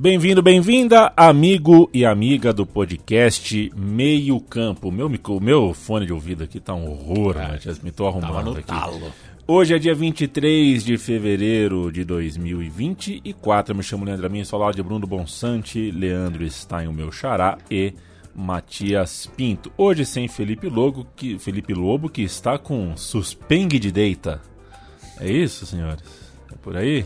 Bem-vindo, bem-vinda, amigo e amiga do podcast Meio Campo. Meu, meu fone de ouvido aqui tá um horror, é, Matias, me tô arrumando aqui. Talo. Hoje é dia 23 de fevereiro de 2024. Eu me chamo Leandro Amin, sou lá de Bruno Bonsante, Leandro Stein, o meu xará, e Matias Pinto. Hoje sem Felipe Lobo, que, Felipe Lobo, que está com suspengue de deita. É isso, senhores? É por aí?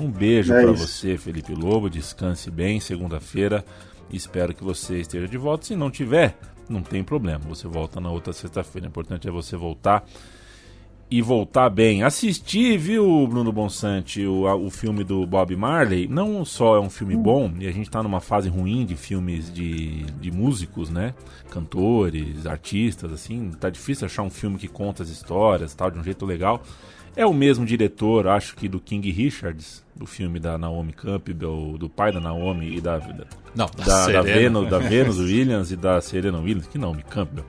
Um beijo é para você, Felipe Lobo. Descanse bem segunda-feira. Espero que você esteja de volta. Se não tiver, não tem problema. Você volta na outra sexta-feira. O importante é você voltar e voltar bem. Assisti, viu, Bruno Bonsante, o, o filme do Bob Marley. Não só é um filme hum. bom, e a gente está numa fase ruim de filmes de, de músicos, né? Cantores, artistas, assim. Tá difícil achar um filme que conta as histórias tal, de um jeito legal. É o mesmo diretor, acho que do King Richards, do filme da Naomi Campbell, do pai da Naomi e da da, Não, da, da, da, Venus, da Venus Williams e da Serena Williams, que Naomi Campbell.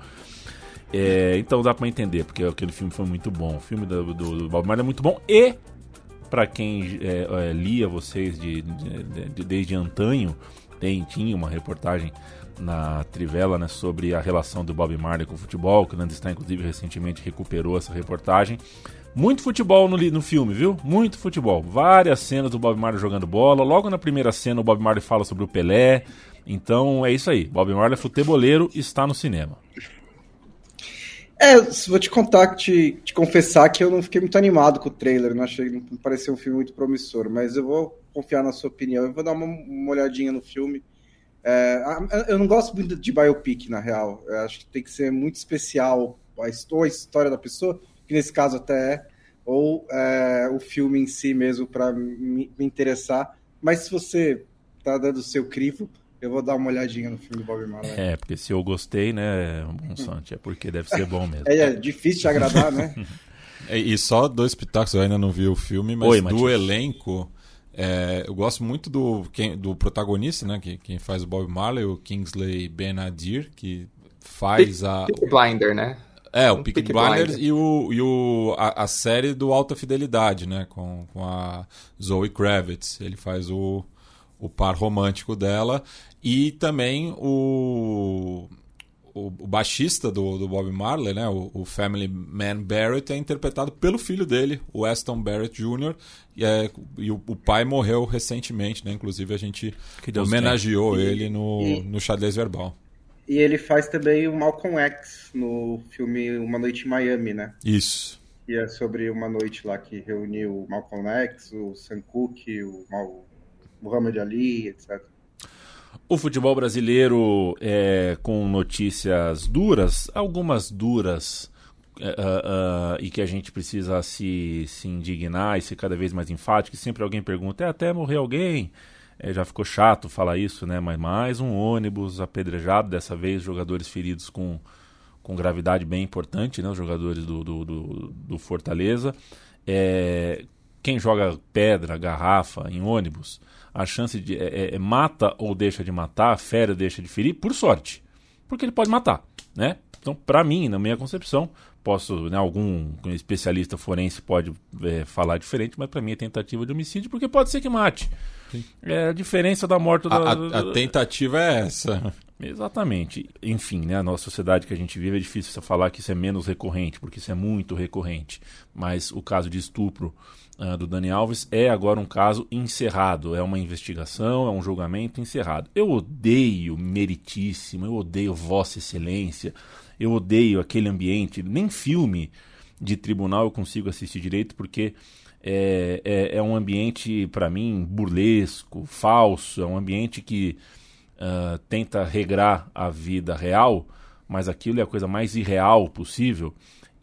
É, então dá para entender, porque aquele filme foi muito bom. O filme do, do, do Bob Marley é muito bom e para quem é, é, lia vocês de, de, de, desde antanho, tem, tinha uma reportagem na Trivela né, sobre a relação do Bob Marley com o futebol, que o Nando inclusive recentemente recuperou essa reportagem. Muito futebol no, no filme, viu? Muito futebol. Várias cenas do Bob Marley jogando bola. Logo na primeira cena, o Bob Marley fala sobre o Pelé. Então é isso aí. Bob Marley, futeboleiro, está no cinema. É, vou te contar, te, te confessar que eu não fiquei muito animado com o trailer. Não achei, não pareceu um filme muito promissor. Mas eu vou confiar na sua opinião. Eu vou dar uma, uma olhadinha no filme. É, eu não gosto muito de biopic, na real. Eu acho que tem que ser muito especial a história da pessoa que nesse caso até é, ou é, o filme em si mesmo para me, me, interessar. Mas se você tá dando o seu crivo, eu vou dar uma olhadinha no filme do Bob Marley. É, porque se eu gostei, né, Monsanto, é porque deve ser bom mesmo. é, é difícil de agradar, né? e só dois pitacos, eu ainda não vi o filme, mas Oi, do elenco... É, eu gosto muito do, quem, do protagonista, né? Que, quem faz o Bob Marley, o Kingsley Ben-Adir, que faz a. Blinder, né? É, o Peaky Blinders e, o, e o, a, a, série do Alta Fidelidade, né? Com, com a Zoe Kravitz. Ele faz o, o par romântico dela. E também o, o, o baixista do, do Bob Marley, né? O, o, Family Man Barrett é interpretado pelo filho dele, o Aston Barrett Jr. E, é, e o, o, pai morreu recentemente, né? Inclusive a gente homenageou tem. ele no, e... no xadrez verbal. E ele faz também o Malcolm X no filme Uma Noite em Miami, né? Isso. E é sobre uma noite lá que reuniu o Malcolm X, o Sam Cooke, o Mal... Muhammad Ali, etc. O futebol brasileiro é, com notícias duras, algumas duras, uh, uh, e que a gente precisa se, se indignar e ser cada vez mais enfático. E sempre alguém pergunta: é até morrer alguém? É, já ficou chato falar isso, né? Mas mais um ônibus apedrejado, dessa vez jogadores feridos com, com gravidade bem importante, né? Os jogadores do, do, do, do Fortaleza. É, quem joga pedra, garrafa em ônibus, a chance de é, é, é mata ou deixa de matar, fere ou deixa de ferir, por sorte. Porque ele pode matar, né? Então, para mim, na minha concepção, posso, né, algum especialista forense pode é, falar diferente, mas para mim é tentativa de homicídio, porque pode ser que mate. É a diferença da morte da... A, a, a tentativa é essa. Exatamente. Enfim, né, a nossa sociedade que a gente vive é difícil você falar que isso é menos recorrente, porque isso é muito recorrente. Mas o caso de estupro uh, do Dani Alves é agora um caso encerrado. É uma investigação, é um julgamento encerrado. Eu odeio meritíssimo, eu odeio Vossa Excelência, eu odeio aquele ambiente. Nem filme de tribunal eu consigo assistir direito, porque é, é, é um ambiente, para mim, burlesco, falso, é um ambiente que uh, tenta regrar a vida real, mas aquilo é a coisa mais irreal possível,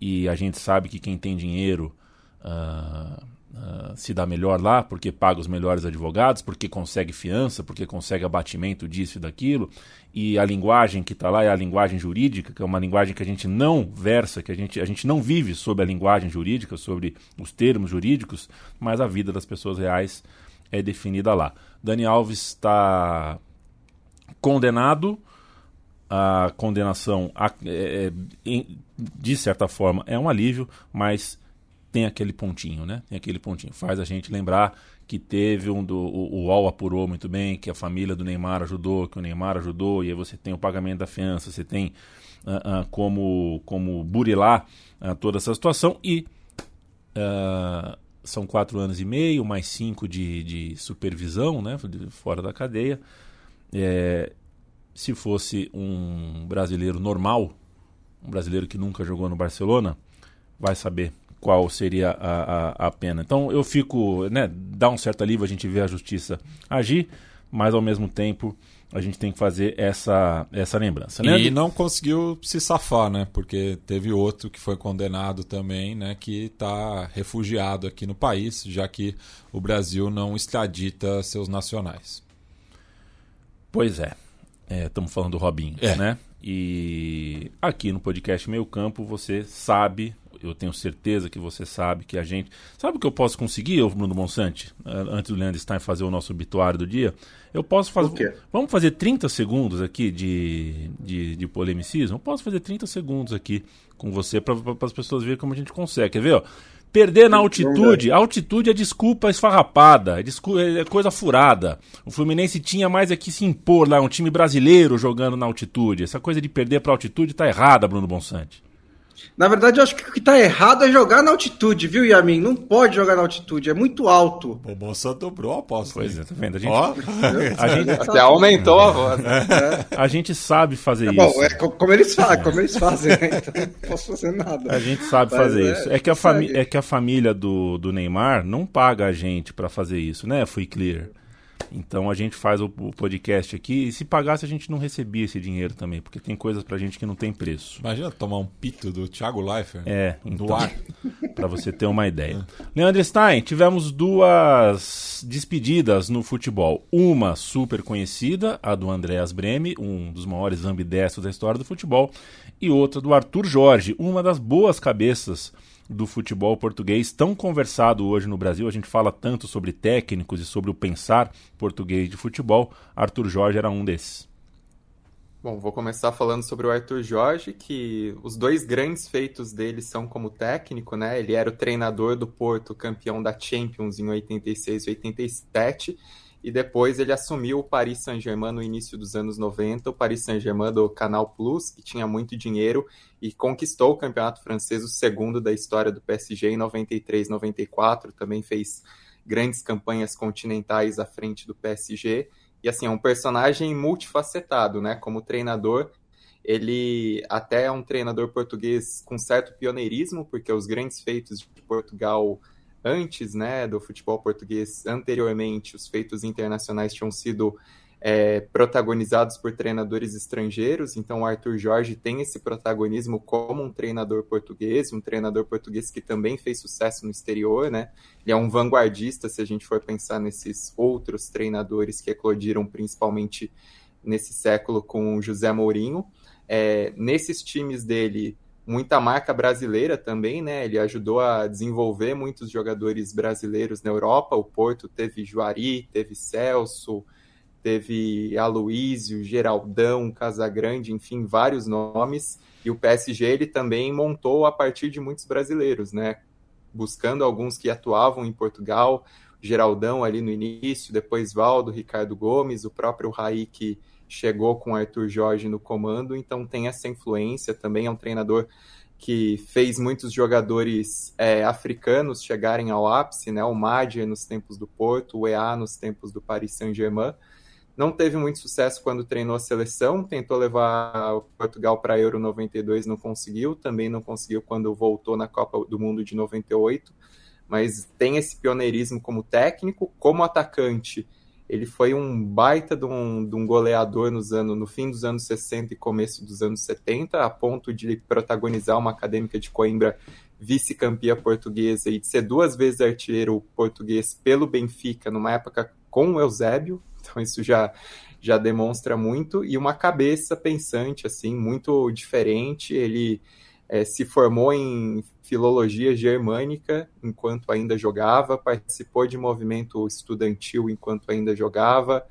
e a gente sabe que quem tem dinheiro uh, uh, se dá melhor lá, porque paga os melhores advogados, porque consegue fiança, porque consegue abatimento disso e daquilo, e a linguagem que está lá é a linguagem jurídica, que é uma linguagem que a gente não versa, que a gente, a gente não vive sobre a linguagem jurídica, sobre os termos jurídicos, mas a vida das pessoas reais é definida lá. Dani Alves está condenado, a condenação, é, é, de certa forma, é um alívio, mas tem aquele pontinho, né? Tem aquele pontinho. Faz a gente lembrar que teve um do. O, o UOL apurou muito bem, que a família do Neymar ajudou, que o Neymar ajudou, e aí você tem o pagamento da fiança, você tem uh, uh, como, como burilar uh, toda essa situação e. são quatro anos e meio, mais cinco de, de supervisão, né, fora da cadeia. É, se fosse um brasileiro normal, um brasileiro que nunca jogou no Barcelona, vai saber qual seria a, a, a, pena. Então eu fico, né, dá um certo alívio a gente ver a justiça agir, mas ao mesmo tempo a gente tem que fazer essa, essa lembrança. Né? E não conseguiu se safar, né? Porque teve outro que foi condenado também, né? Que está refugiado aqui no país, já que o Brasil não extradita seus nacionais. Pois é. Estamos é, falando do Robinho, é. né? E aqui no podcast Meio Campo você sabe eu tenho certeza que você sabe que a gente. Sabe o que eu posso conseguir, Bruno Monsante, antes do Leandro Stein fazer o nosso obituário do dia? Eu posso fazer. Vamos fazer 30 segundos aqui de, de, de polemicismo? Eu posso fazer 30 segundos aqui com você para as pessoas verem como a gente consegue. Quer ver? Ó? Perder na altitude, altitude é desculpa esfarrapada, é, desculpa, é coisa furada. O Fluminense tinha mais aqui se impor lá, um time brasileiro jogando na altitude. Essa coisa de perder para altitude tá errada, Bruno Bonsante. Na verdade, eu acho que o que tá errado é jogar na altitude, viu, Yamin? Não pode jogar na altitude, é muito alto. O Bolsa dobrou a aposta. Pois é, tá vendo? A gente, a gente até aumentou a voz. É. A gente sabe fazer é, isso. Bom, é como eles fazem, como eles fazem, né? Então não posso fazer nada. A gente sabe Mas fazer é, isso. É que, a é que a família do, do Neymar não paga a gente para fazer isso, né? Fui clear. Então a gente faz o, podcast aqui e se pagasse a gente não recebia esse dinheiro também, porque tem coisas pra gente que não tem preço. Imagina tomar um pito do Thiago Leifert é, então, do ar. pra você ter uma ideia. Leandro Stein, tivemos duas despedidas no futebol. Uma super conhecida, a do Andreas Breme, um dos maiores ambidestros da história do futebol, e outra do Arthur Jorge, uma das boas cabeças do futebol português tão conversado hoje no Brasil. A gente fala tanto sobre técnicos e sobre o pensar português de futebol. Arthur Jorge era um desses. Bom, vou começar falando sobre o Arthur Jorge, que os dois grandes feitos dele são como técnico, né? Ele era o treinador do Porto, campeão da Champions em 86 e 87 e depois ele assumiu o Paris Saint-Germain no início dos anos 90, o Paris Saint-Germain do Canal Plus, que tinha muito dinheiro e conquistou o campeonato francês, o segundo da história do PSG em 93, 94, também fez grandes campanhas continentais à frente do PSG. E assim, é um personagem multifacetado, né? Como treinador, ele até é um treinador português com certo pioneirismo, porque os grandes feitos de Portugal antes né, do futebol português, anteriormente, os feitos internacionais tinham sido é, protagonizados por treinadores estrangeiros, então o Arthur Jorge tem esse protagonismo como um treinador português, um treinador português que também fez sucesso no exterior, né? Ele é um vanguardista se a gente for pensar nesses outros treinadores que eclodiram principalmente nesse século com José Mourinho. É, nesses times dele, muita marca brasileira também, né? Ele ajudou a desenvolver muitos jogadores brasileiros na Europa. O Porto teve Juari, teve Celso, teve Aloísio, Geraldão, Casagrande, enfim, vários nomes. E o PSG ele também montou a partir de muitos brasileiros, né? Buscando alguns que atuavam em Portugal, Geraldão ali no início, depois Valdo, Ricardo Gomes, o próprio Raí que chegou com Arthur Jorge no comando, então tem essa influência também. É um treinador que fez muitos jogadores é, africanos chegarem ao ápice, né? O Madia nos tempos do Porto, o EA nos tempos do Paris Saint-Germain. Não teve muito sucesso quando treinou a seleção, tentou levar o Portugal para Euro 92, não conseguiu, também não conseguiu quando voltou na Copa do Mundo de 98, mas tem esse pioneirismo como técnico, como atacante Ele foi um baita de um, de um goleador nos anos, no fim dos anos 60 e começo dos anos 70, a ponto de protagonizar uma acadêmica de Coimbra vice-campeã portuguesa e de ser duas vezes artilheiro português pelo Benfica, numa época com o Eusébio. Então isso já, já demonstra muito. E uma cabeça pensante, assim, muito diferente. Ele é, se formou em filologia germânica enquanto ainda jogava, participou de movimento estudantil enquanto ainda jogava,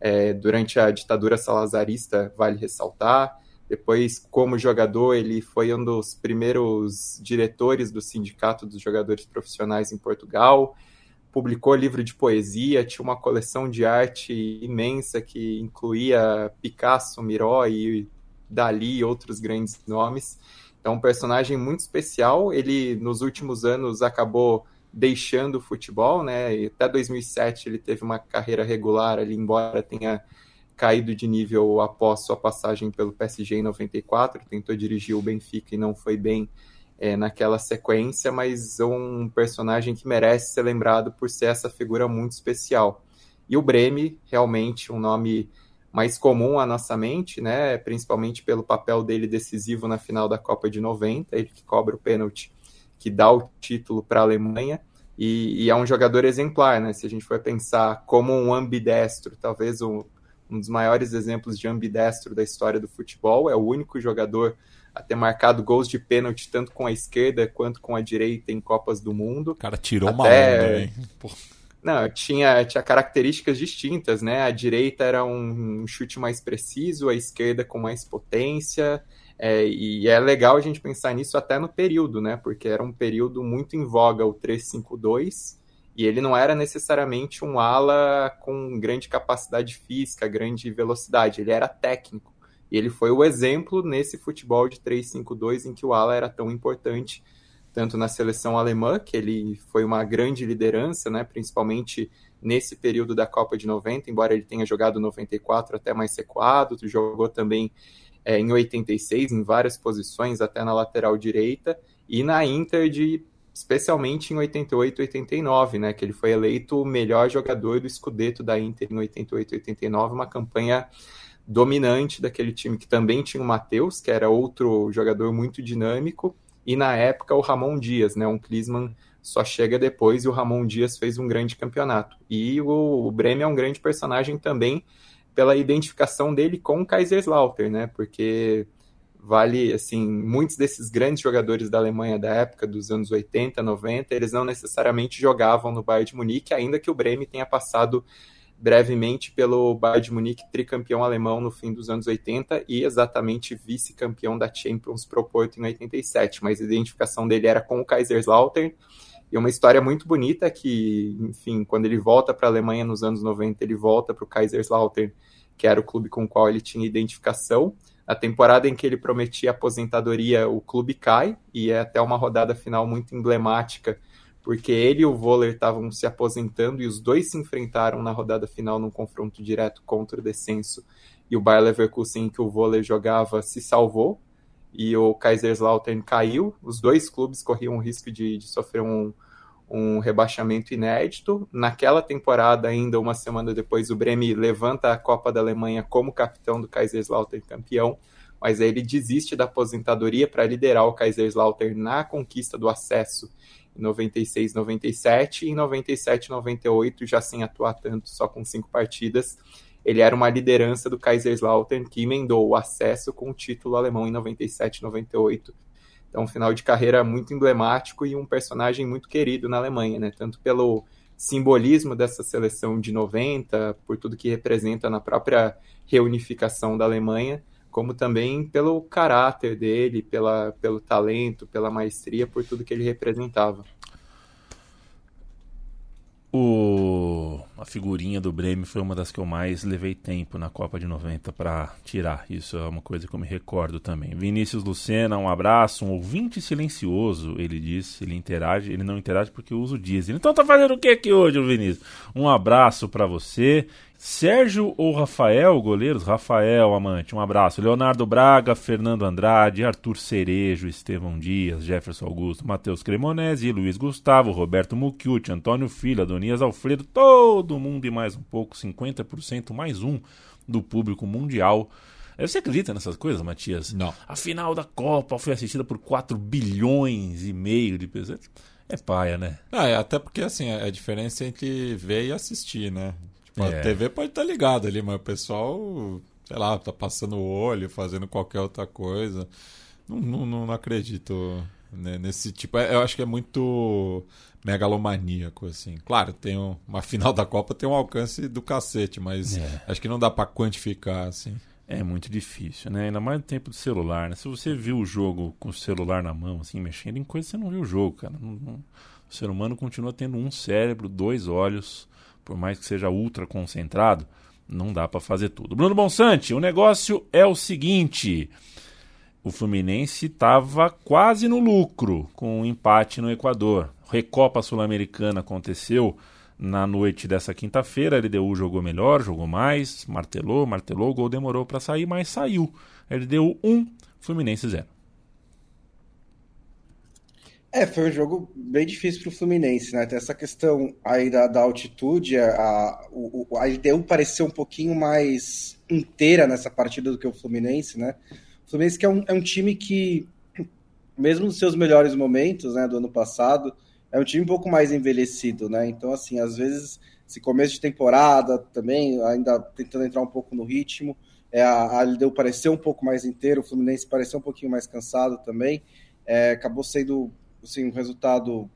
é, durante a ditadura salazarista, vale ressaltar. Depois, como jogador, ele foi um dos primeiros diretores do Sindicato dos Jogadores Profissionais em Portugal. Publicou livro de poesia, tinha uma coleção de arte imensa que incluía Picasso, Miró e Dali e outros grandes nomes. É um personagem muito especial. Ele, nos últimos anos, acabou deixando o futebol, né? E até 2007 ele teve uma carreira regular ali, embora tenha caído de nível após sua passagem pelo PSG em 94. Tentou dirigir o Benfica e não foi bem é, naquela sequência, mas é um personagem que merece ser lembrado por ser essa figura muito especial. E o Breme, realmente um nome mais comum à nossa mente, né? Principalmente pelo papel dele decisivo na final da Copa de 90, ele que cobra o pênalti que dá o título para a Alemanha. E, e, é um jogador exemplar, né? Se a gente for pensar como um ambidestro, talvez um, um dos maiores exemplos de ambidestro da história do futebol, é o único jogador a ter marcado gols de pênalti tanto com a esquerda quanto com a direita em Copas do Mundo. O cara tirou Até... uma onda, hein? Não, tinha, tinha características distintas, né? A direita era um, um chute mais preciso, a esquerda com mais potência. É, e é legal a gente pensar nisso até no período, né? Porque era um período muito em voga o 3-5-2, e ele não era necessariamente um ala com grande capacidade física, grande velocidade, ele era técnico. E ele foi o exemplo nesse futebol de 3-5-2 em que o ala era tão importante tanto na seleção alemã, que ele foi uma grande liderança, né, principalmente nesse período da Copa de 90, embora ele tenha jogado 94 até mais recuado, jogou também é, em 86 em várias posições, até na lateral direita, e na Inter de especialmente em 88 e 89, né, que ele foi eleito o melhor jogador do Scudetto da Inter em 88 e 89, uma campanha dominante daquele time que também tinha o Matheus, que era outro jogador muito dinâmico, e na época o Ramon Dias, né? Um Klinsmann só chega depois e o Ramon Dias fez um grande campeonato. E o, o Bremen é um grande personagem também pela identificação dele com o Kaiserslautern, né? Porque vale, assim, muitos desses grandes jogadores da Alemanha da época, dos anos 80, 90, eles não necessariamente jogavam no Bayern de Munique, ainda que o Bremen tenha passado brevemente pelo Bayern de Munique, tricampeão alemão no fim dos anos 80 e exatamente vice-campeão da Champions Pro Porto em 87, mas a identificação dele era com o Kaiserslautern e uma história muito bonita que, enfim, quando ele volta para a Alemanha nos anos 90, ele volta para o Kaiserslautern, que era o clube com o qual ele tinha identificação. A temporada em que ele prometia aposentadoria, o clube cai e é até uma rodada final muito emblemática porque ele e o Voller estavam se aposentando e os dois se enfrentaram na rodada final num confronto direto contra o descenso. E o Bayer Leverkusen, que o Voller jogava, se salvou e o Kaiserslautern caiu. Os dois clubes corriam o risco de, de sofrer um, um rebaixamento inédito. Naquela temporada, ainda uma semana depois, o Bremi levanta a Copa da Alemanha como capitão do Kaiserslautern campeão, mas aí ele desiste da aposentadoria para liderar o Kaiserslautern na conquista do acesso 96, 97 e em 97, 98, já sem atuar tanto, só com cinco partidas. Ele era uma liderança do Kaiserslautern que emendou o acesso com o título alemão em 97, 98. Então, um final de carreira muito emblemático e um personagem muito querido na Alemanha, né? Tanto pelo simbolismo dessa seleção de 90, por tudo que representa na própria reunificação da Alemanha, como também pelo caráter dele, pela, pelo talento, pela maestria, por tudo que ele representava. O... A figurinha do Bremen foi uma das que eu mais levei tempo na Copa de 90 para tirar. Isso é uma coisa que eu me recordo também. Vinícius Lucena, um abraço. Um ouvinte silencioso, ele disse. Ele interage. Ele não interage porque usa o diesel. Então tá fazendo o que aqui hoje, Vinícius? Um abraço para você. Sérgio ou Rafael, goleiros? Rafael, amante, um abraço. Leonardo Braga, Fernando Andrade, Arthur Cerejo, Estevão Dias, Jefferson Augusto, Matheus Cremonese, Luiz Gustavo, Roberto Mucchiuti, Antônio Filho, Adonias Alfredo, todo mundo e mais um pouco, 50% mais um do público mundial. Você acredita nessas coisas, Matias? Não. A final da Copa foi assistida por 4 bilhões e meio de pessoas. É paia, né? Ah, é, até porque assim, a diferença entre ver e assistir, né? Tipo, é. A TV pode estar tá ligada ali, mas o pessoal, sei lá, tá passando o olho, fazendo qualquer outra coisa. Não, não, não acredito né, nesse tipo. É, eu acho que é muito megalomaníaco, assim. Claro, tem um, uma final da Copa tem um alcance do cacete, mas é. acho que não dá para quantificar, assim. É muito difícil, né? Ainda mais no tempo do celular, né? Se você viu o jogo com o celular na mão, assim, mexendo em coisa, você não viu o jogo, cara. Não, não... O ser humano continua tendo um cérebro, dois olhos, por mais que seja ultra concentrado, não dá para fazer tudo. Bruno Bonsante, o negócio é o seguinte: o Fluminense estava quase no lucro com um empate no Equador. Recopa Sul-Americana aconteceu na noite dessa quinta-feira. A LDU jogou melhor, jogou mais, martelou, martelou, o gol demorou para sair, mas saiu. LDU 1, Fluminense 0. É, foi um jogo bem difícil para o Fluminense, né? Tem essa questão aí da, da altitude, a, o, a LDU pareceu um pouquinho mais inteira nessa partida do que o Fluminense, né? O Fluminense que é um, é um time que, mesmo nos seus melhores momentos, né, do ano passado, é um time um pouco mais envelhecido, né? Então, assim, às vezes, esse começo de temporada também, ainda tentando entrar um pouco no ritmo, é, a, a pareceu um pouco mais inteiro, o Fluminense pareceu um pouquinho mais cansado também, é, acabou sendo assim, um resultado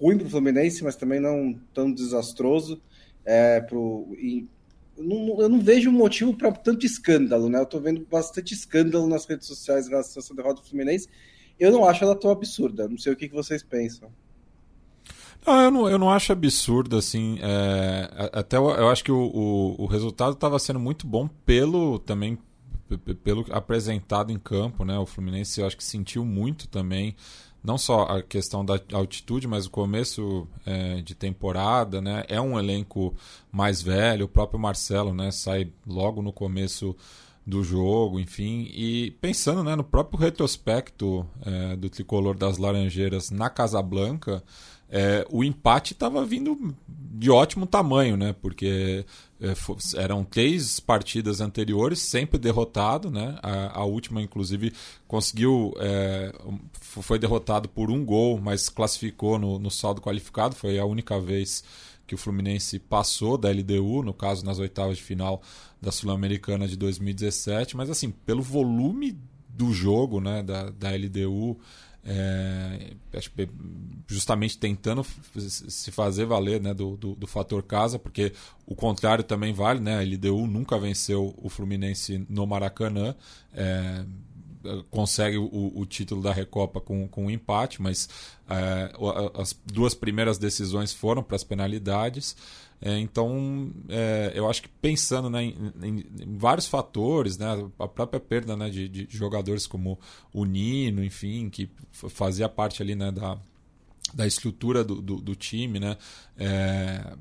ruim para o Fluminense, mas também não tão desastroso. É, pro, e, eu, não, eu não vejo motivo para tanto escândalo, né? Eu estou vendo bastante escândalo nas redes sociais em relação a essa derrota do Fluminense. Eu não acho ela tão absurda. Não sei o que, que vocês pensam. Não, eu não, eu não acho absurdo, assim. É, até eu, eu, acho que o, o, o resultado estava sendo muito bom pelo também pelo apresentado em campo, né? O Fluminense eu acho que sentiu muito também não só a questão da altitude, mas o começo é, de temporada, né? É um elenco mais velho, o próprio Marcelo, né? Sai logo no começo do jogo, enfim, e pensando né, no próprio retrospecto é, do tricolor das Laranjeiras na Casablanca, é, o empate estava vindo de ótimo tamanho, né? Porque eram três partidas anteriores, sempre derrotado, né? A, a última, inclusive, conseguiu. É, foi derrotado por um gol, mas classificou no, no saldo qualificado. Foi a única vez que o Fluminense passou da LDU, no caso nas oitavas de final da Sul-Americana de 2017. Mas assim, pelo volume do jogo, né? Da, da LDU. É, justamente tentando se fazer valer né, do, do, do, fator casa, porque o contrário também vale, né? A LDU nunca venceu o Fluminense no Maracanã. É, consegue o, o, título da Recopa com, com um empate, mas é, as duas primeiras decisões foram para as penalidades. É, então, é, eu acho que pensando né, em, em, vários fatores, né, a própria perda né, de, de, jogadores como o Nino, enfim, que fazia parte ali né, da, da estrutura do, do, do time, né, é,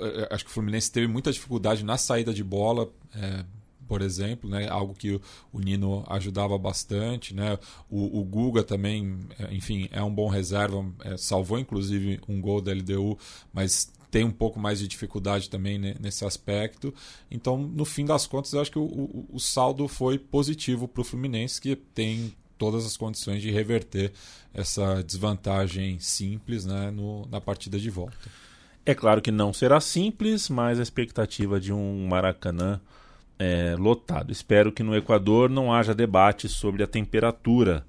é, acho que o Fluminense teve muita dificuldade na saída de bola, é, por exemplo, né? algo que o, Nino ajudava bastante. Né? O, o, Guga também, é, enfim, é um bom reserva, é, salvou inclusive um gol da LDU, mas tem um pouco mais de dificuldade também nesse aspecto. Então, no fim das contas, eu acho que o, o, o saldo foi positivo para o Fluminense, que tem todas as condições de reverter essa desvantagem simples né, no, na partida de volta. É claro que não será simples, mas a expectativa de um Maracanã é, lotado. Espero que no Equador não haja debate sobre a temperatura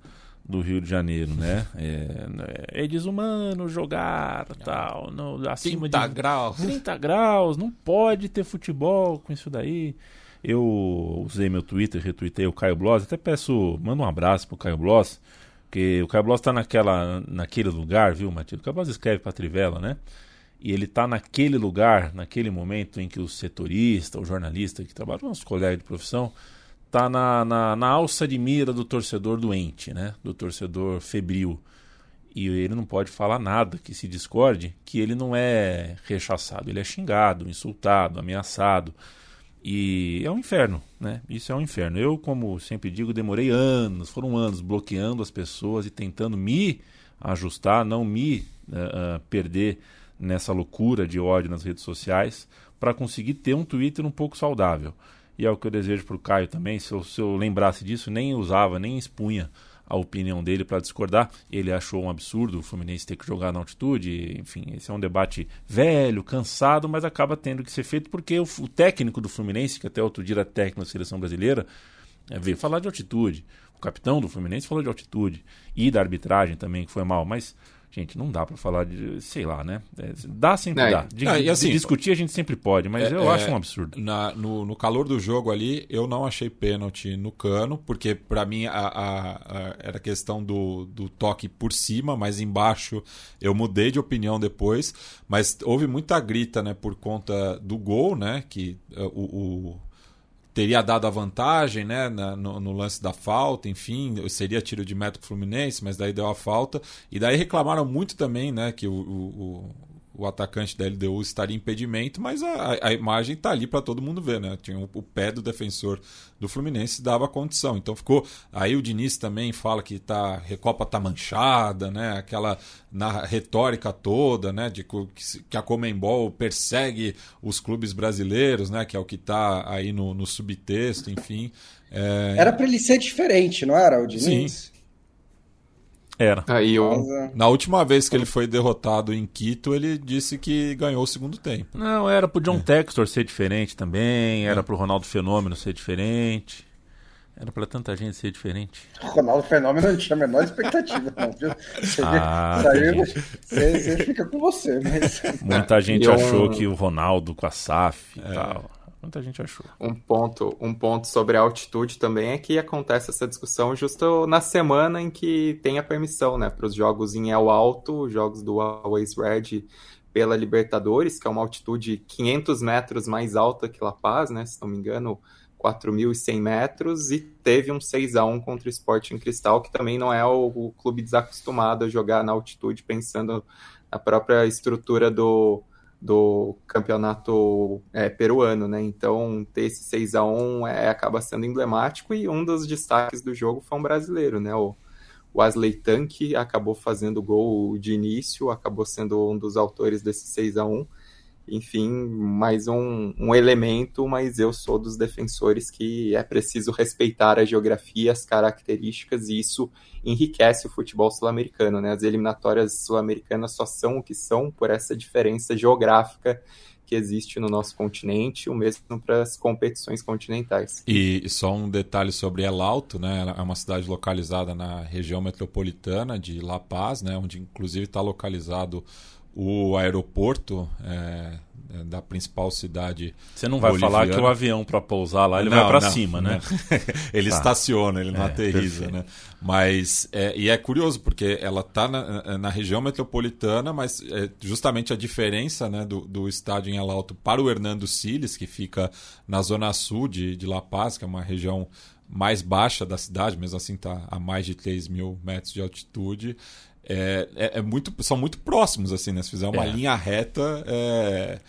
do Rio de Janeiro, né? É, é desumano jogar tal, no, acima 30 de graus. 30 graus, não pode ter futebol com isso daí. Eu usei meu Twitter, retuitei o Caio Bloss, até peço, manda um abraço pro Caio Bloss, porque o Caio Bloss tá naquela, naquele lugar, viu, Matilde? O Caio Bloss escreve pra Trivela, né? E ele tá naquele lugar, naquele momento em que o setorista, o jornalista que trabalha, nossos colegas de profissão, tá na, na, na, alça de mira do torcedor doente, né? Do torcedor febril. E ele não pode falar nada que se discorde que ele não é rechaçado, ele é xingado, insultado, ameaçado. E é um inferno, né? Isso é um inferno. Eu, como sempre digo, demorei anos, foram anos bloqueando as pessoas e tentando me ajustar, não me uh, uh, perder nessa loucura de ódio nas redes sociais, para conseguir ter um Twitter um pouco saudável. E é o que eu desejo para o Caio também. Se eu, se eu lembrasse disso, nem usava, nem expunha a opinião dele para discordar. Ele achou um absurdo o Fluminense ter que jogar na altitude. Enfim, esse é um debate velho, cansado, mas acaba tendo que ser feito porque o, o técnico do Fluminense, que até outro dia era técnico da seleção brasileira, é, veio falar de altitude. O capitão do Fluminense falou de altitude e da arbitragem também, que foi mal, mas Gente, não dá para falar de, sei lá, né? É, dá sempre é, dá. De, é, e assim, de discutir a gente sempre pode, mas é, eu acho um é, absurdo. Na, no, no, calor do jogo ali, eu não achei pênalti no cano, porque para mim a, a, a, era questão do, do toque por cima, mas embaixo eu mudei de opinião depois. Mas houve muita grita, né, por conta do gol, né? Que o, o teria dado a vantagem né, na, no, no, lance da falta, enfim, seria tiro de meta pro Fluminense, mas daí deu a falta. E daí reclamaram muito também né, que o, o, o atacante da LDU estaria em impedimento, mas a, a imagem está ali para todo mundo ver, né? Tinha o, o, pé do defensor do Fluminense dava condição. Então ficou. Aí o Diniz também fala que tá, a Recopa tá manchada, né? Aquela na retórica toda, né? De que a Comembol persegue os clubes brasileiros, né? Que é o que está aí no, no subtexto, enfim. É... Era para ele ser diferente, não era, o Diniz? Sim. Era. Aí eu... Na última vez que ele foi derrotado em Quito, ele disse que ganhou o segundo tempo. Não, era pro John é. Textor ser diferente também, era é. pro Ronaldo Fenômeno ser diferente. Era pra tanta gente ser diferente. Ronaldo Fenômeno não tinha a menor expectativa, não, viu? Você, ah, você, você, fica com você, mas. Muita gente eu... achou que o Ronaldo com a SAF e é. tal. Muita gente achou. Um ponto, um ponto sobre a altitude também é que acontece essa discussão justo na semana em que tem a permissão, né, para os jogos em El Alto, jogos do Always Red pela Libertadores, que é uma altitude 500 metros mais alta que La Paz, né, se não me engano, 4.100 metros, e teve um 6 a 1 contra o Sporting Cristal, que também não é o, o clube desacostumado a jogar na altitude, pensando na própria estrutura do, do campeonato é, peruano, né? Então, ter esse 6 a 1 é, acaba sendo emblemático e um dos destaques do jogo foi um brasileiro, né? O Wesley Tanque acabou fazendo gol de início, acabou sendo um dos autores desse 6 a 1 enfim, mais um, um, elemento, mas eu sou dos defensores que é preciso respeitar a geografia, as características, e isso enriquece o futebol sul-americano. Né? As eliminatórias sul-americanas só são o que são por essa diferença geográfica que existe no nosso continente, o mesmo para as competições continentais. E só um detalhe sobre El Alto, né? É uma cidade localizada na região metropolitana de La Paz, né? Onde inclusive está localizado o aeroporto é, da principal cidade. Você não vai boliviana. falar que o avião para pousar lá ele não, vai para cima, né? ele tá. estaciona, ele não é, aterriza, perfeito. né? Mas é, e é curioso porque ela está na, na, região metropolitana, mas é justamente a diferença, né, do, do estádio em Alto para o Hernando Siles, que fica na zona sul de, de La Paz, que é uma região mais baixa da cidade, mesmo assim está a mais de 3 mil metros de altitude é, é, é, muito, são muito próximos, assim, né? Se fizer uma é. linha reta, é,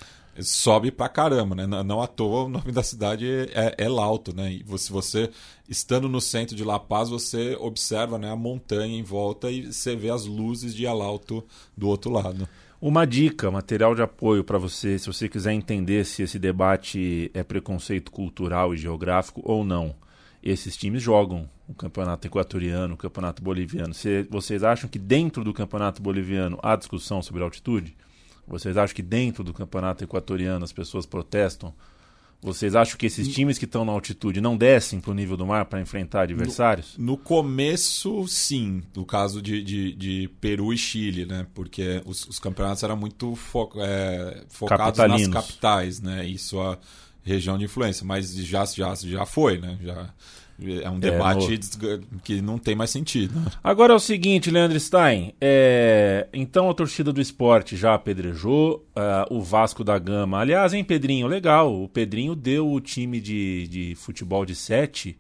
sobe pra caramba, né? Não, não à toa o nome da cidade é, é Lauto, né? E se você, estando no centro de La Paz, você observa né, a montanha em volta e você vê as luzes de Alauto do outro lado. Uma dica, material de apoio para você, se você quiser entender se esse debate é preconceito cultural e geográfico ou não esses times jogam o campeonato equatoriano, o campeonato boliviano. vocês acham que dentro do campeonato boliviano há discussão sobre altitude? Vocês acham que dentro do campeonato equatoriano as pessoas protestam? Vocês acham que esses times que estão na altitude não descem para o nível do mar para enfrentar adversários? No, no, começo, sim. No caso de, de, de, Peru e Chile, né? Porque os, os campeonatos eram muito fo é, focados nas capitais, né? E sua região de influência. Mas já, já, já foi, né? Já, é um debate é, no... que não tem mais sentido. Agora é o seguinte, Leandro Stein. É... Então a torcida do esporte já apedrejou uh, o Vasco da Gama. Aliás, hein, Pedrinho? Legal. O Pedrinho deu o time de, de futebol de sete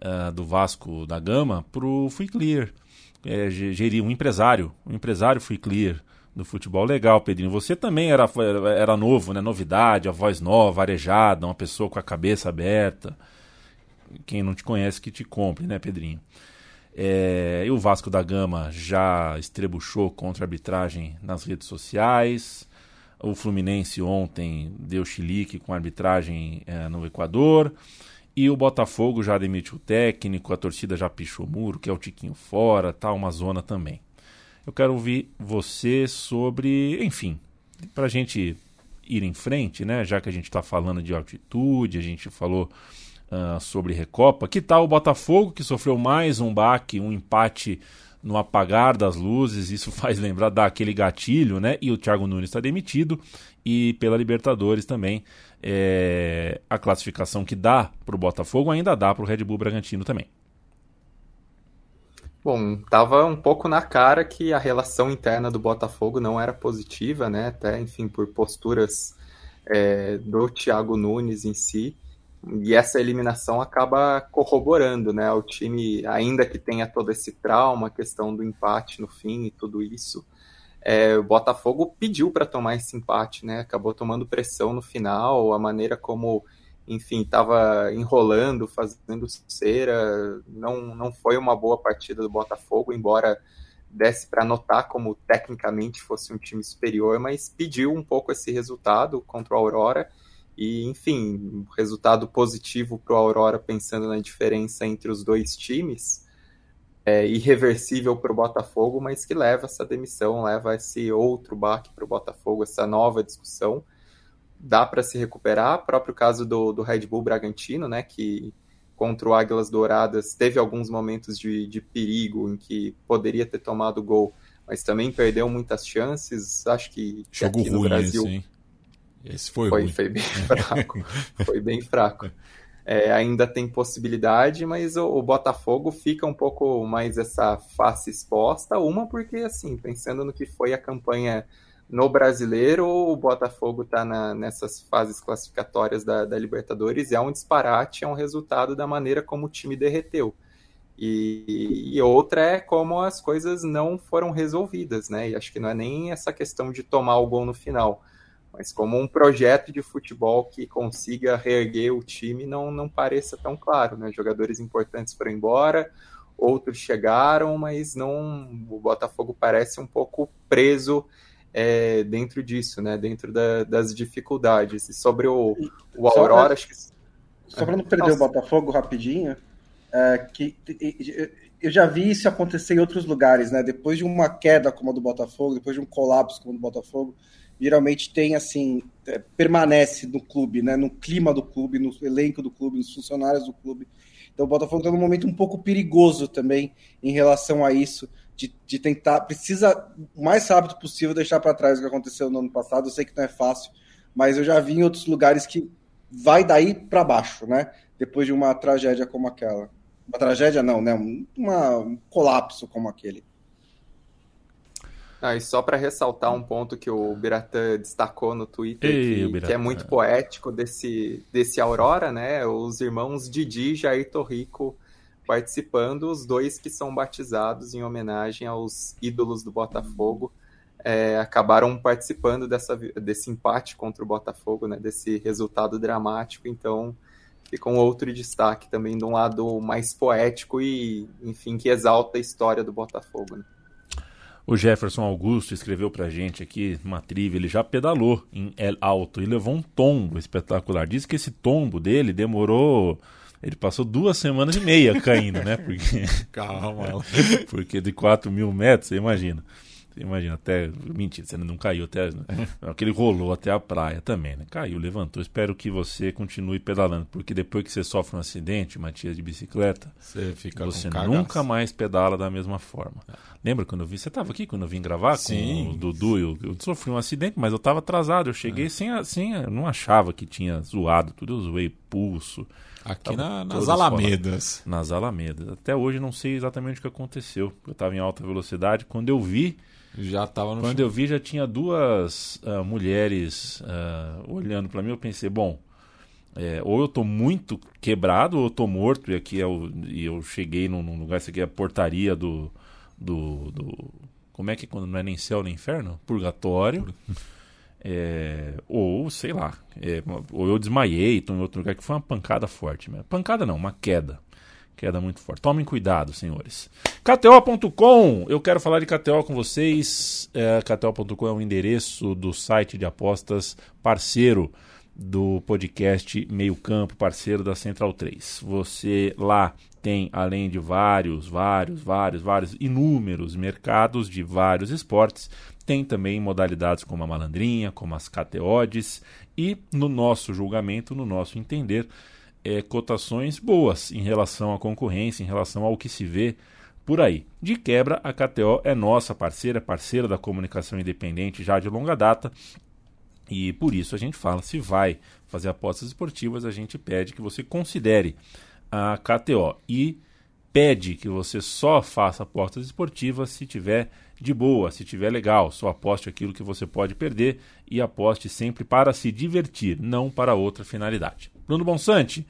uh, do Vasco da Gama pro Free Clear. É, gerir um empresário. Um empresário Free Clear do futebol. Legal, Pedrinho. Você também era, era novo, né? Novidade, a voz nova, arejada, uma pessoa com a cabeça aberta. Quem não te conhece que te compre, né, Pedrinho? É, e o Vasco da Gama já estrebuchou contra a arbitragem nas redes sociais. O Fluminense ontem deu chilique com a arbitragem é, no Equador. E o Botafogo já demitiu o técnico, a torcida já pichou o muro, que é o Tiquinho fora, tá uma zona também. Eu quero ouvir você sobre, enfim, para a gente ir em frente, né? Já que a gente está falando de altitude, a gente falou uh, sobre Recopa. Que tal o Botafogo, que sofreu mais um baque, um empate no apagar das luzes? Isso faz lembrar daquele gatilho, né? E o Thiago Nunes está demitido. E pela Libertadores também, é, a classificação que dá para o Botafogo ainda dá para o Red Bull Bragantino também. Bom, tava um pouco na cara que a relação interna do Botafogo não era positiva, né? Até, enfim, por posturas é, do Thiago Nunes em si. E essa eliminação acaba corroborando, né? O time, ainda que tenha todo esse trauma, a questão do empate no fim e tudo isso, é, o Botafogo pediu para tomar esse empate, né? Acabou tomando pressão no final, a maneira como enfim, estava enrolando, fazendo cera. Não, não foi uma boa partida do Botafogo, embora desse para notar como tecnicamente fosse um time superior, mas pediu um pouco esse resultado contra o Aurora. E, enfim, resultado positivo para o Aurora, pensando na diferença entre os dois times, é irreversível para o Botafogo, mas que leva essa demissão, leva esse outro baque para o Botafogo, essa nova discussão dá para se recuperar. Próprio caso do, do Red Bull Bragantino, né, que contra o Águilas Douradas teve alguns momentos de, de perigo em que poderia ter tomado gol, mas também perdeu muitas chances. Acho que, que aqui no ruim Brasil esse, esse foi, foi, ruim. foi bem fraco. foi bem fraco. É, ainda tem possibilidade, mas o, o, Botafogo fica um pouco mais essa face exposta. Uma porque, assim, pensando no que foi a campanha no brasileiro, o Botafogo está nessas fases classificatórias da, da, Libertadores é um disparate, é um resultado da maneira como o time derreteu. E, e, outra é como as coisas não foram resolvidas, né? E acho que não é nem essa questão de tomar o gol no final, mas como um projeto de futebol que consiga reerguer o time não, não pareça tão claro, né? Jogadores importantes foram embora, outros chegaram, mas não o Botafogo parece um pouco preso é, dentro disso, né? Dentro da, das dificuldades. E sobre o, o Aurora, acho que. Só para não perder Nossa. o Botafogo rapidinho, é, que eu já vi isso acontecer em outros lugares, né? Depois de uma queda como a do Botafogo, depois de um colapso como o do Botafogo, geralmente tem assim, é, permanece no clube, né? No clima do clube, no elenco do clube, nos funcionários do clube. Então o Botafogo está num momento um pouco perigoso também em relação a isso de, de tentar, precisa o mais rápido possível deixar para trás o que aconteceu no ano passado. Eu sei que não é fácil, mas eu já vi em outros lugares que vai daí para baixo, né? Depois de uma tragédia como aquela. Uma tragédia não, né? Uma, um colapso como aquele. Ah, e só para ressaltar um ponto que o Biratã destacou no Twitter, Ei, que, que, é muito poético desse, desse Aurora, né? Os irmãos Didi e Jair Torrico participando, os dois que são batizados em homenagem aos ídolos do Botafogo. É, acabaram participando dessa, desse empate contra o Botafogo, né, desse resultado dramático. Então, fica um outro destaque também de um lado mais poético e, enfim, que exalta a história do Botafogo. Né? O Jefferson Augusto escreveu pra gente aqui uma trivia, ele já pedalou em El Alto e levou um tombo espetacular. Diz que esse tombo dele demorou ele passou duas semanas e meia caindo, né? Porque, Calma. porque de 4 mil metros, você imagina. Imagina, até. Mentira, você não caiu até. Não, que ele rolou até a praia também, né? Caiu, levantou. Espero que você continue pedalando, porque depois que você sofre um acidente, Matias, de bicicleta, você, fica você nunca mais pedala da mesma forma. É. Lembra quando eu vi? Você estava aqui quando eu vim gravar Sim. com o Dudu? Eu, eu sofri um acidente, mas eu estava atrasado. Eu cheguei é. sem, sem. Eu não achava que tinha zoado tudo. Eu zoei pulso. Aqui na, nas Alamedas. Nas Alamedas. Até hoje não sei exatamente o que aconteceu. Eu estava em alta velocidade. Quando eu vi. Já estava no Quando chão. eu vi, já tinha duas uh, mulheres uh, olhando para mim. Eu pensei, bom, é, ou eu estou muito quebrado ou eu estou morto. E aqui é o, e eu cheguei num, num lugar, isso aqui é a portaria do, do, do Como é que quando não é nem céu nem inferno? Purgatório. É, ou, sei lá, é, ou eu desmaiei, estou em outro lugar que foi uma pancada forte. Mesmo. Pancada não, uma queda. Queda muito forte. Tomem cuidado, senhores. KTO.com, eu quero falar de KTO com vocês. É, KTO.com é o endereço do site de apostas parceiro do podcast Meio Campo, parceiro da Central 3. Você lá tem, além de vários, vários, vários, vários, inúmeros mercados de vários esportes, tem também modalidades como a malandrinha, como as KTODs e, no nosso julgamento, no nosso entender, é, cotações boas em relação à concorrência, em relação ao que se vê por aí. De quebra, a KTO é nossa parceira, parceira da comunicação independente já de longa data. E por isso a gente fala, se vai fazer apostas esportivas, a gente pede que você considere a KTO e pede que você só faça apostas esportivas se tiver de boa, se tiver legal, só aposte aquilo que você pode perder e aposte sempre para se divertir, não para outra finalidade. Bruno Bonsante,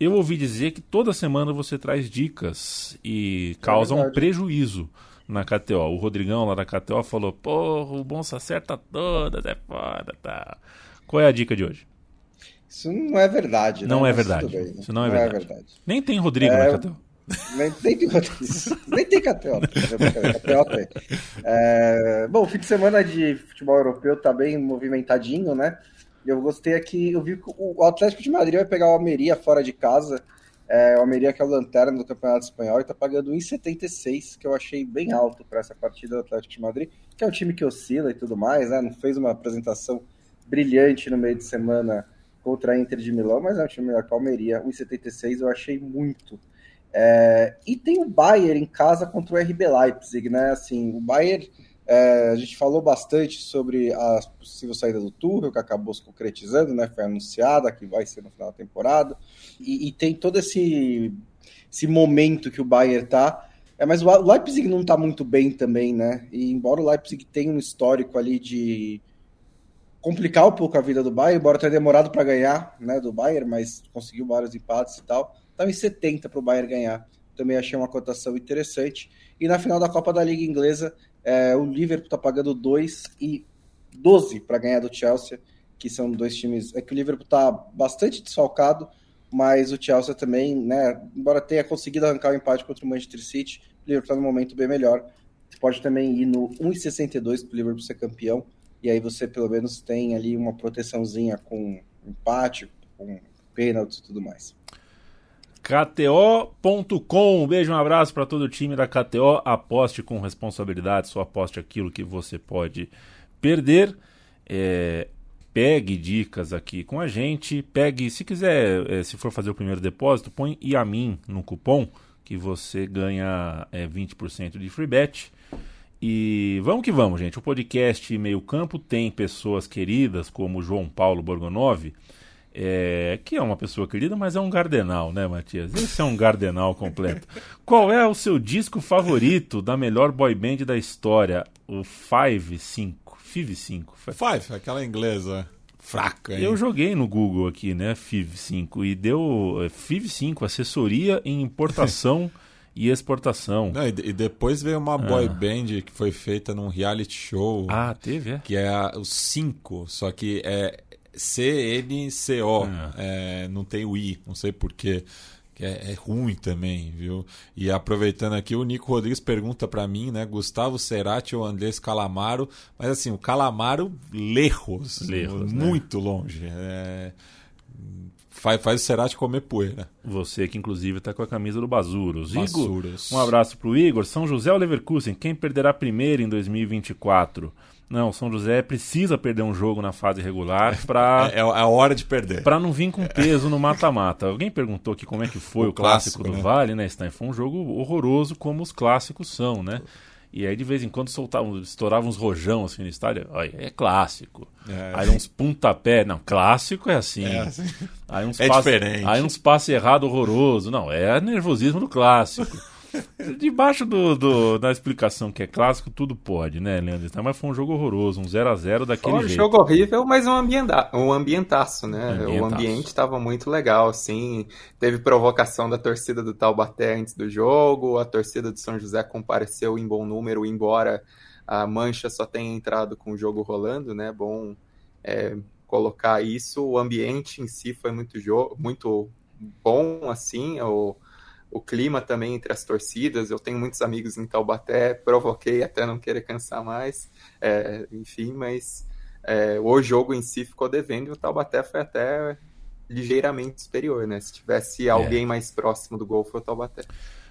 eu ouvi dizer que toda semana você traz dicas e causa é um prejuízo na KTO. O Rodrigão lá da KTO falou: Porra, o Bonsa acerta todas, é foda, tá. Qual é a dica de hoje? Isso não é verdade. Não né? é verdade. Bem, né? Isso não é, não verdade. é, verdade. Nem tem Rodrigo é, na KTO. Nem, nem tem Nem tem KTO. KTO tem. É, bom, o fim de semana de futebol europeu tá bem movimentadinho, né? Eu gostei aqui, eu vi que o Atlético de Madrid vai pegar o Almeria fora de casa. É, o Almeria que é o lanterna do Campeonato Espanhol e tá pagando 1,76, que eu achei bem alto para essa partida do Atlético de Madrid, que é um time que oscila e tudo mais, né? Não fez uma apresentação brilhante no meio de semana contra a Inter de Milão, mas é um time melhor que o Almeria. 1,76 eu achei muito. É, e tem o Bayern em casa contra o RB Leipzig, né? Assim, o Bayern, é, a gente falou bastante sobre a possível saída do Tuchel, que acabou se concretizando, né? Foi anunciada que vai ser no final da temporada. E, e tem todo esse, esse momento que o Bayern tá. É, mas o Leipzig não tá muito bem também, né? E embora o Leipzig tenha um histórico ali de complicar um pouco a vida do Bayern, embora tenha demorado para ganhar, né, do Bayern, mas conseguiu vários empates e tal. Estava em 70 para o Bayern ganhar. Também achei uma cotação interessante. E na final da Copa da Liga Inglesa, é, o Liverpool está pagando 2 e 12 para ganhar do Chelsea, que são dois times. É que o Liverpool está bastante desfalcado, mas o Chelsea também, né, embora tenha conseguido arrancar o empate contra o Manchester City, o Liverpool está no momento bem melhor. Você pode também ir no 1,62 para o Liverpool ser campeão e aí você pelo menos tem ali uma proteçãozinha com empate, com pênaltis e tudo mais. KTO.com, um beijo, um abraço para todo o time da KTO. Aposte com responsabilidade, só aposte aquilo que você pode perder. É, pegue dicas aqui com a gente. Pegue, se quiser, é, se for fazer o primeiro depósito, põe IAMIN no cupom que você ganha é, 20% de free bet. E vamos que vamos, gente. O podcast Meio Campo tem pessoas queridas como João Paulo Borgonov, é, que é uma pessoa querida, mas é um gardenal, né, Matias? Esse é um gardenal completo. Qual é o seu disco favorito da melhor boy band da história? O Five 5. Five 5. Five, aquela inglesa fraca. Hein? Eu joguei no Google aqui, né, Five 5, e deu é, Five 5, assessoria em importação e exportação. Não, e, e, depois veio uma ah. boy band que foi feita num reality show. Ah, teve, é? Que é o 5, só que é C-N-C-O. Ah. É, não tem o I, não sei porquê. É, é, ruim também, viu? E aproveitando aqui, o Nico Rodrigues pergunta para mim, né? Gustavo Cerati ou Andrés Calamaro, mas assim, o Calamaro lejos, lejos né? muito né? longe. É Faz, faz o Cerati comer poeira. Você que inclusive está com a camisa do Bazuros. Igor, um abraço para o Igor. São José ou Leverkusen, quem perderá primeiro em 2024? Não, São José precisa perder um jogo na fase regular para é, é, a hora de perder. Para não vir com peso no mata-mata. Alguém perguntou aqui como é que foi o, o clássico, clássico, do né? Vale, né, Stein? Foi um jogo horroroso como os clássicos são, né? E aí de vez em quando soltavam, estouravam uns rojão assim no estádio. Olha, é clássico. É. Aí uns pontapé. Não, clássico é assim. É, assim. Aí uns é passe, diferente. Aí uns passe errado horroroso. Não, é nervosismo do clássico. Debaixo do, do, da explicação que é clássico, tudo pode, né, Leandro? Mas foi um jogo horroroso, um 0x0 daquele foi um jeito. jogo horrível, mas um, ambienta um ambientaço, né? Ambientaço. O ambiente estava muito legal, assim. Teve provocação da torcida do Taubaté antes do jogo, a torcida do São José compareceu em bom número, embora a Mancha só tenha entrado com o jogo rolando, né? Bom é, colocar isso. O ambiente em si foi muito, muito bom, assim. O o clima também entre as torcidas. Eu tenho muitos amigos em Taubaté, provoquei até não querer cansar mais, é, enfim, mas é, o jogo em si ficou devendo e o Taubaté foi até ligeiramente superior, né? Se tivesse é. alguém mais próximo do gol, foi o Taubaté.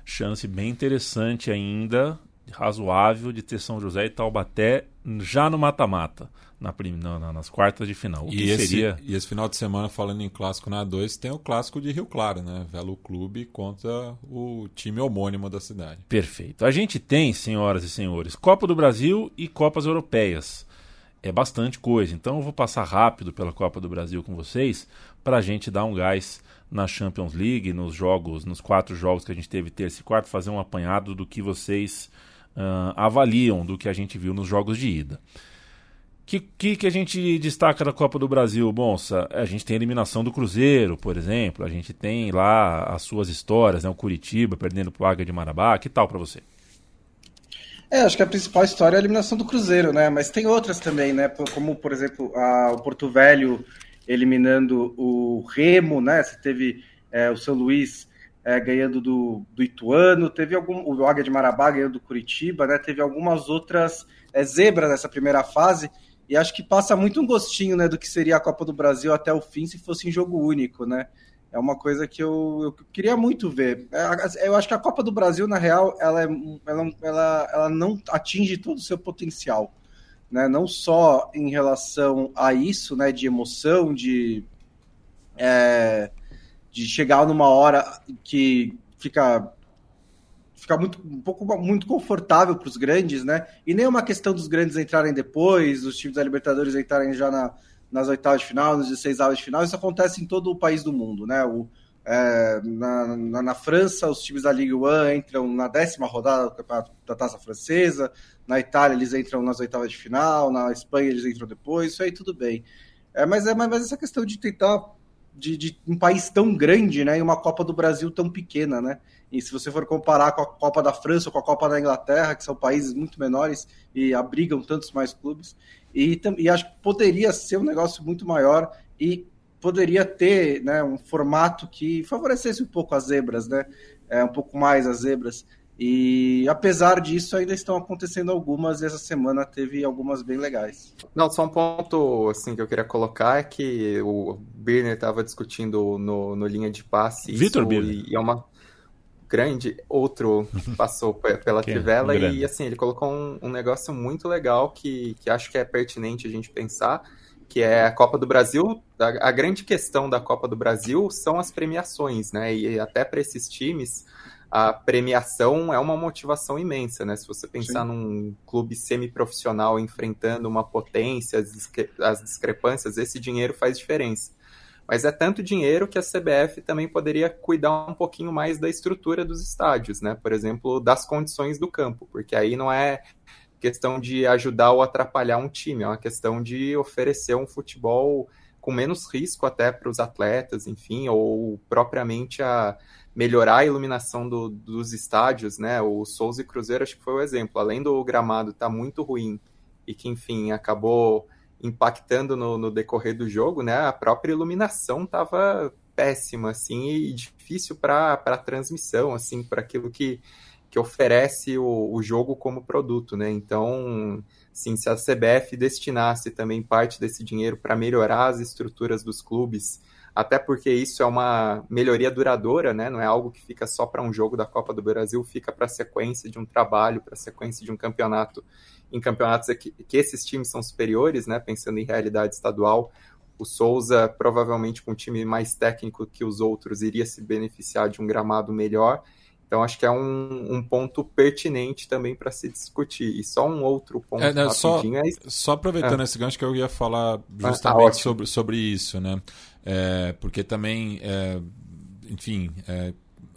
Chance bem interessante ainda, razoável, de ter São José e Taubaté já no mata-mata na, na, nas quartas de final. O e, esse, seria... e esse final de semana, falando em clássico na 2, tem o clássico de Rio Claro, né? Velo Clube contra o time homônimo da cidade. Perfeito. A gente tem, senhoras e senhores, Copa do Brasil e Copas Europeias. É bastante coisa, então eu vou passar rápido pela Copa do Brasil com vocês para a gente dar um gás na Champions League, nos jogos, nos quatro jogos que a gente teve terça e quarta, fazer um apanhado do que vocês uh, avaliam do que a gente viu nos jogos de ida que, que, que a gente destaca da Copa do Brasil, Bonsa? A gente tem a eliminação do Cruzeiro, por exemplo. A gente tem lá as suas histórias, né? O Curitiba perdendo pro Águia de Marabá. Que tal para você? É, acho que a principal história é a eliminação do Cruzeiro, né? Mas tem outras também, né? Como, por exemplo, a, o Porto Velho eliminando o Remo, né? Você teve é, o São Luís é, ganhando do, do Ituano, teve algum, o Águia de Marabá ganhando do Curitiba, né? Teve algumas outras é, zebras nessa primeira fase e acho que passa muito um gostinho, né, do que seria a Copa do Brasil até o fim se fosse em jogo único, né? É uma coisa que eu, eu queria muito ver. É, eu acho que a Copa do Brasil, na real, ela, é, ela, ela, ela não atinge todo o seu potencial. Né? Não só em relação a isso, né, de emoção, de, é, de chegar numa hora que fica ficar muito, um pouco muito confortável para os grandes, né? E nem é uma questão dos grandes entrarem depois, os times da Libertadores entrarem já na, nas oitavas de final, nos 16 avos de final, isso acontece em todo o país do mundo, né? O, é, na, na, na, França, os times da Ligue 1 entram na décima rodada do campeonato da Taça Francesa, na Itália eles entram nas oitavas de final, na Espanha eles entram depois, isso aí tudo bem. É, mas é mas essa questão de tentar de, de, um país tão grande, né, e uma Copa do Brasil tão pequena, né? E se você for comparar com a Copa da França ou com a Copa da Inglaterra, que são países muito menores e abrigam tantos mais clubes, e, e acho que poderia ser um negócio muito maior e poderia ter né, um formato que favorecesse um pouco as zebras, né? É, um pouco mais as zebras. E apesar disso, ainda estão acontecendo algumas, e essa semana teve algumas bem legais. Não, só um ponto assim que eu queria colocar é que o Birner estava discutindo no, no linha de passe. Vitor Birner. E é uma grande, outro passou pela que Trivela, é e assim, ele colocou um, um negócio muito legal que, que acho que é pertinente a gente pensar, que é a Copa do Brasil. A, a grande questão da Copa do Brasil são as premiações, né? E até para esses times a premiação é uma motivação imensa, né? Se você pensar Sim. num clube semiprofissional enfrentando uma potência, as, discre as discrepâncias, esse dinheiro faz diferença. Mas é tanto dinheiro que a CBF também poderia cuidar um pouquinho mais da estrutura dos estádios, né? Por exemplo, das condições do campo, porque aí não é questão de ajudar ou atrapalhar um time, é uma questão de oferecer um futebol com menos risco até para os atletas, enfim, ou propriamente a melhorar a iluminação do, dos estádios, né? O Souza e Cruzeiro acho que foi o exemplo. Além do gramado estar tá muito ruim e que, enfim, acabou impactando no, no decorrer do jogo, né? A própria iluminação estava péssima, assim, e difícil para a transmissão, assim, para aquilo que, que oferece o, o jogo como produto, né? Então, sim, se a CBF destinasse também parte desse dinheiro para melhorar as estruturas dos clubes até porque isso é uma melhoria duradoura, né? Não é algo que fica só para um jogo da Copa do Brasil, fica para a sequência de um trabalho, para a sequência de um campeonato, em campeonatos que, que esses times são superiores, né? Pensando em realidade estadual, o Souza, provavelmente com um time mais técnico que os outros, iria se beneficiar de um gramado melhor. Então, acho que é um, um ponto pertinente também para se discutir. E só um outro ponto é, né, só, é... só aproveitando é. esse gancho que eu ia falar ah, justamente ah, sobre, sobre isso, né? É, porque também, é, enfim, é,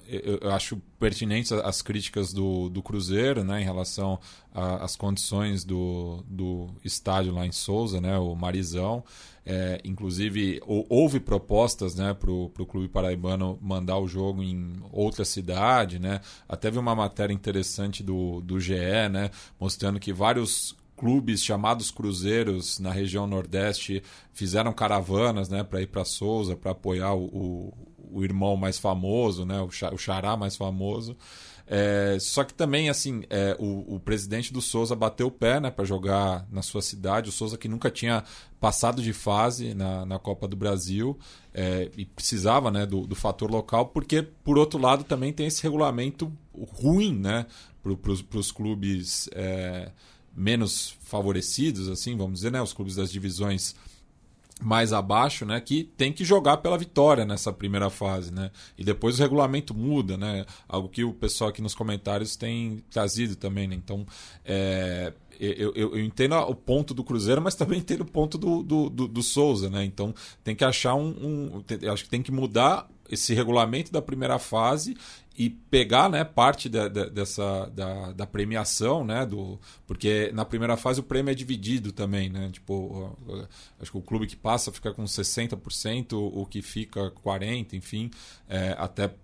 eu, eu, acho pertinentes as críticas do, do Cruzeiro né, em relação às condições do, do estádio lá em Souza, né, o Marizão. É, inclusive, houve propostas né, para o Clube Paraibano mandar o jogo em outra cidade. Né? Até vi uma matéria interessante do, do GE né, mostrando que vários clubes chamados cruzeiros na região Nordeste fizeram caravanas né, para ir para Souza, para apoiar o, o, o, irmão mais famoso, né, o, xará mais famoso. É, só que também, assim, é, o, o, presidente do Souza bateu o pé né, para jogar na sua cidade. O Souza que nunca tinha passado de fase na, na Copa do Brasil é, e precisava né, do, do, fator local, porque, por outro lado, também tem esse regulamento ruim né, para os clubes é, menos favorecidos, assim, vamos dizer, né, os clubes das divisões mais abaixo, né, que tem que jogar pela vitória nessa primeira fase, né? E depois o regulamento muda, né? Algo que o pessoal aqui nos comentários tem trazido também, né? Então, é, eu, eu, eu, entendo o ponto do Cruzeiro, mas também entendo o ponto do, do, do, do Souza, né? Então tem que achar um, um. Acho que tem que mudar esse regulamento da primeira fase e pegar né, parte de, dessa da, da, premiação, né, do, porque na primeira fase o prêmio é dividido também, né, tipo, acho que o clube que passa fica com 60%, o que fica 40%, enfim, é, até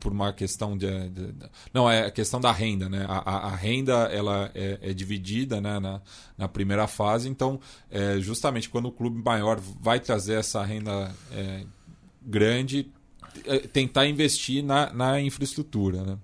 por uma questão de, de, de, não é a questão da renda né a, a, a renda ela é, é, dividida né, na, na primeira fase então é, justamente quando o clube maior vai trazer essa renda é, grande tentar investir na, na infraestrutura, né?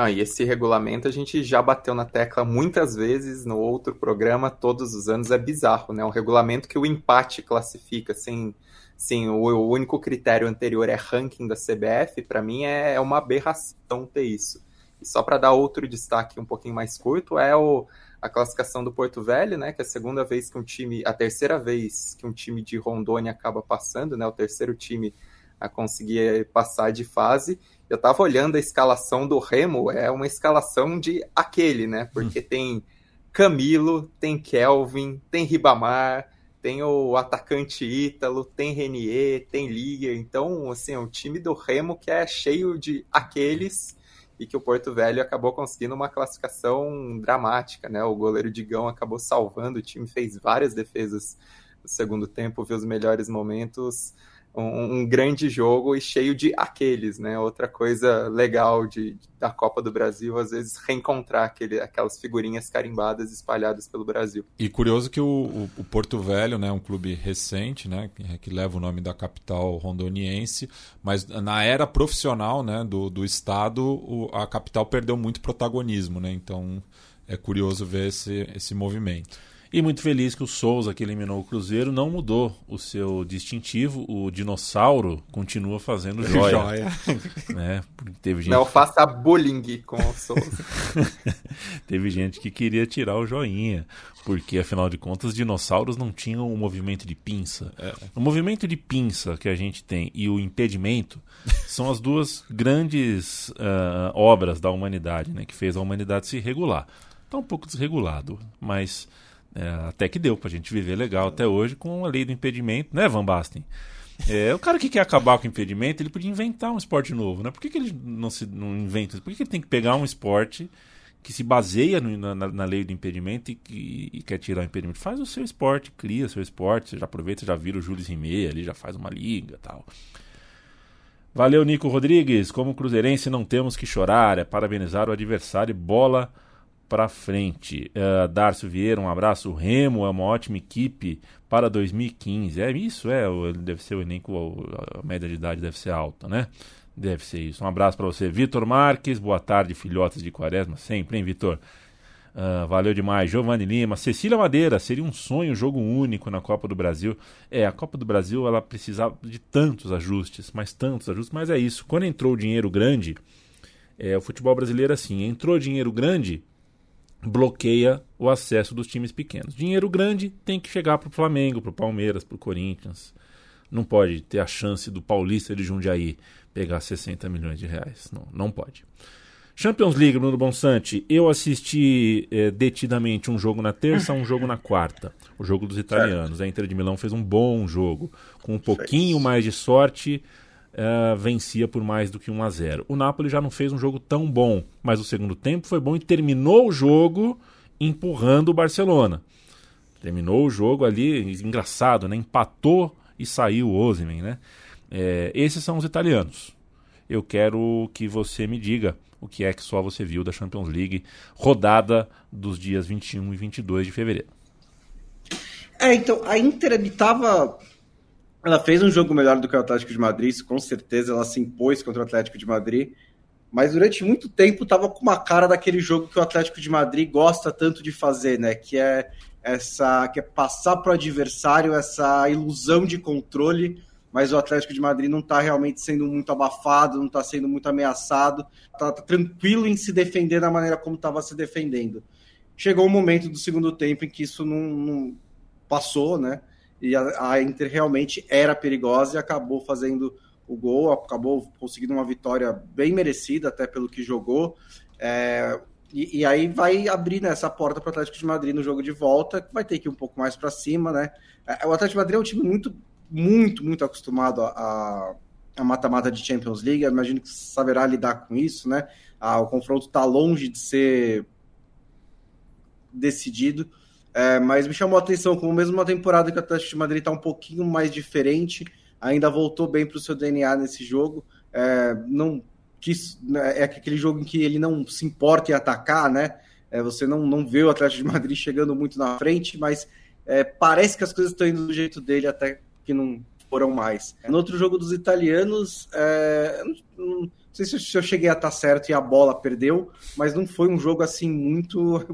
Ah, e esse regulamento a gente já bateu na tecla muitas vezes no outro programa, todos os anos, é bizarro, né? Um regulamento que o empate classifica, sem, sem o, o único critério anterior é ranking da CBF, para mim é, é, uma aberração ter isso. E só para dar outro destaque um pouquinho mais curto, é o, a classificação do Porto Velho, né? Que é a segunda vez que um time, a terceira vez que um time de Rondônia acaba passando, né? O terceiro time a conseguir passar de fase. Eu estava olhando a escalação do Remo, é uma escalação de aquele, né? Porque hum. tem Camilo, tem Kelvin, tem Ribamar, tem o atacante Ítalo, tem Renier, tem Liga. Então, assim, é um time do Remo que é cheio de aqueles e que o Porto Velho acabou conseguindo uma classificação dramática, né? O goleiro Digão acabou salvando, o time fez várias defesas no segundo tempo, viu os melhores momentos um, um, grande jogo e cheio de aqueles, né? Outra coisa legal de, da Copa do Brasil, às vezes reencontrar aquele, aquelas figurinhas carimbadas espalhadas pelo Brasil. E curioso que o, o, o Porto Velho, né, um clube recente, né, que, que, leva o nome da capital rondoniense, mas na era profissional, né, do, do estado, o, a capital perdeu muito protagonismo, né? Então é curioso ver esse, esse movimento. E muito feliz que o Souza, que eliminou o Cruzeiro, não mudou o seu distintivo. O dinossauro continua fazendo joia. joia. né? teve gente... Não faça bullying com o Souza. teve gente que queria tirar o joinha, porque afinal de contas, dinossauros não tinham o movimento de pinça. É. O movimento de pinça que a gente tem e o impedimento são as duas grandes uh, obras da humanidade, né? que fez a humanidade se regular. Está um pouco desregulado, mas é, até que deu pra gente viver legal até hoje com a lei do impedimento, né, Van Basten? É, o cara que quer acabar com o impedimento, ele podia inventar um esporte novo, né? Por que, que ele não, se, não inventa? Por que, que ele tem que pegar um esporte que se baseia no, na, na, lei do impedimento e, e, e, quer tirar o impedimento? Faz o seu esporte, cria seu esporte, você já aproveita, já vira o Júlio Rimet ali, já faz uma liga tal. Valeu, Nico Rodrigues. Como cruzeirense, não temos que chorar, é parabenizar o adversário. Bola para frente. Uh, Darcio Vieira, um abraço. Remo é uma ótima equipe para 2015. É isso, é. Deve ser o elenco, a média de idade deve ser alta, né? Deve ser isso. Um abraço para você, Vitor Marques. Boa tarde, filhotes de Quaresma. Sempre, hein, Vitor? Uh, valeu demais. Giovanni Lima. Cecília Madeira. Seria um sonho, jogo único na Copa do Brasil. É, a Copa do Brasil ela precisava de tantos ajustes, mas tantos ajustes. Mas é isso. Quando entrou o dinheiro grande, é, o futebol brasileiro é assim: entrou dinheiro grande bloqueia o acesso dos times pequenos. Dinheiro grande tem que chegar para o Flamengo, para o Palmeiras, para o Corinthians. Não pode ter a chance do Paulista de Jundiaí pegar 60 milhões de reais. Não, não pode. Champions League, Bruno Bonsante. Eu assisti é, detidamente um jogo na terça, um jogo na quarta. O jogo dos italianos. Certo. A Inter de Milão fez um bom jogo. Com um pouquinho mais de sorte, uh, vencia por mais do que 1 a 0. O Napoli já não fez um jogo tão bom, mas o segundo tempo foi bom e terminou o jogo empurrando o Barcelona. Terminou o jogo ali, engraçado, né? Empatou e saiu o Osimhen, né? É, esses são os italianos. Eu quero que você me diga o que é que só você viu da Champions League, rodada dos dias 21 e 22 de fevereiro. É, então, a Inter estava. Ela fez um jogo melhor do que o Atlético de Madrid, com certeza ela se impôs contra o Atlético de Madrid, mas durante muito tempo estava com uma cara daquele jogo que o Atlético de Madrid gosta tanto de fazer, né? Que é essa que é passar para o adversário essa ilusão de controle, mas o Atlético de Madrid não está realmente sendo muito abafado, não está sendo muito ameaçado, está tá tranquilo em se defender da maneira como estava se defendendo. Chegou o um momento do segundo tempo em que isso não, não passou, né? E a, a, Inter realmente era perigosa e acabou fazendo o gol, acabou conseguindo uma vitória bem merecida, até pelo que jogou. É, e, e, aí vai abrir né, essa porta para o Atlético de Madrid no jogo de volta, que vai ter que ir um pouco mais para cima, né? É, o Atlético de Madrid é um time muito, muito, muito acostumado a, a mata-mata de Champions League. Eu imagino que saberá lidar com isso, né? Ah, o confronto está longe de ser decidido. É, mas me chamou a atenção, como mesmo uma temporada que o Atlético de Madrid está um pouquinho mais diferente, ainda voltou bem para o seu DNA nesse jogo. É, não que né, é aquele jogo em que ele não se importa em atacar, né? É, você não, não vê o Atlético de Madrid chegando muito na frente, mas é, parece que as coisas estão indo do jeito dele até que não foram mais. No outro jogo dos italianos, é, não, não, sei se eu cheguei a estar certo e a bola perdeu, mas não foi um jogo assim muito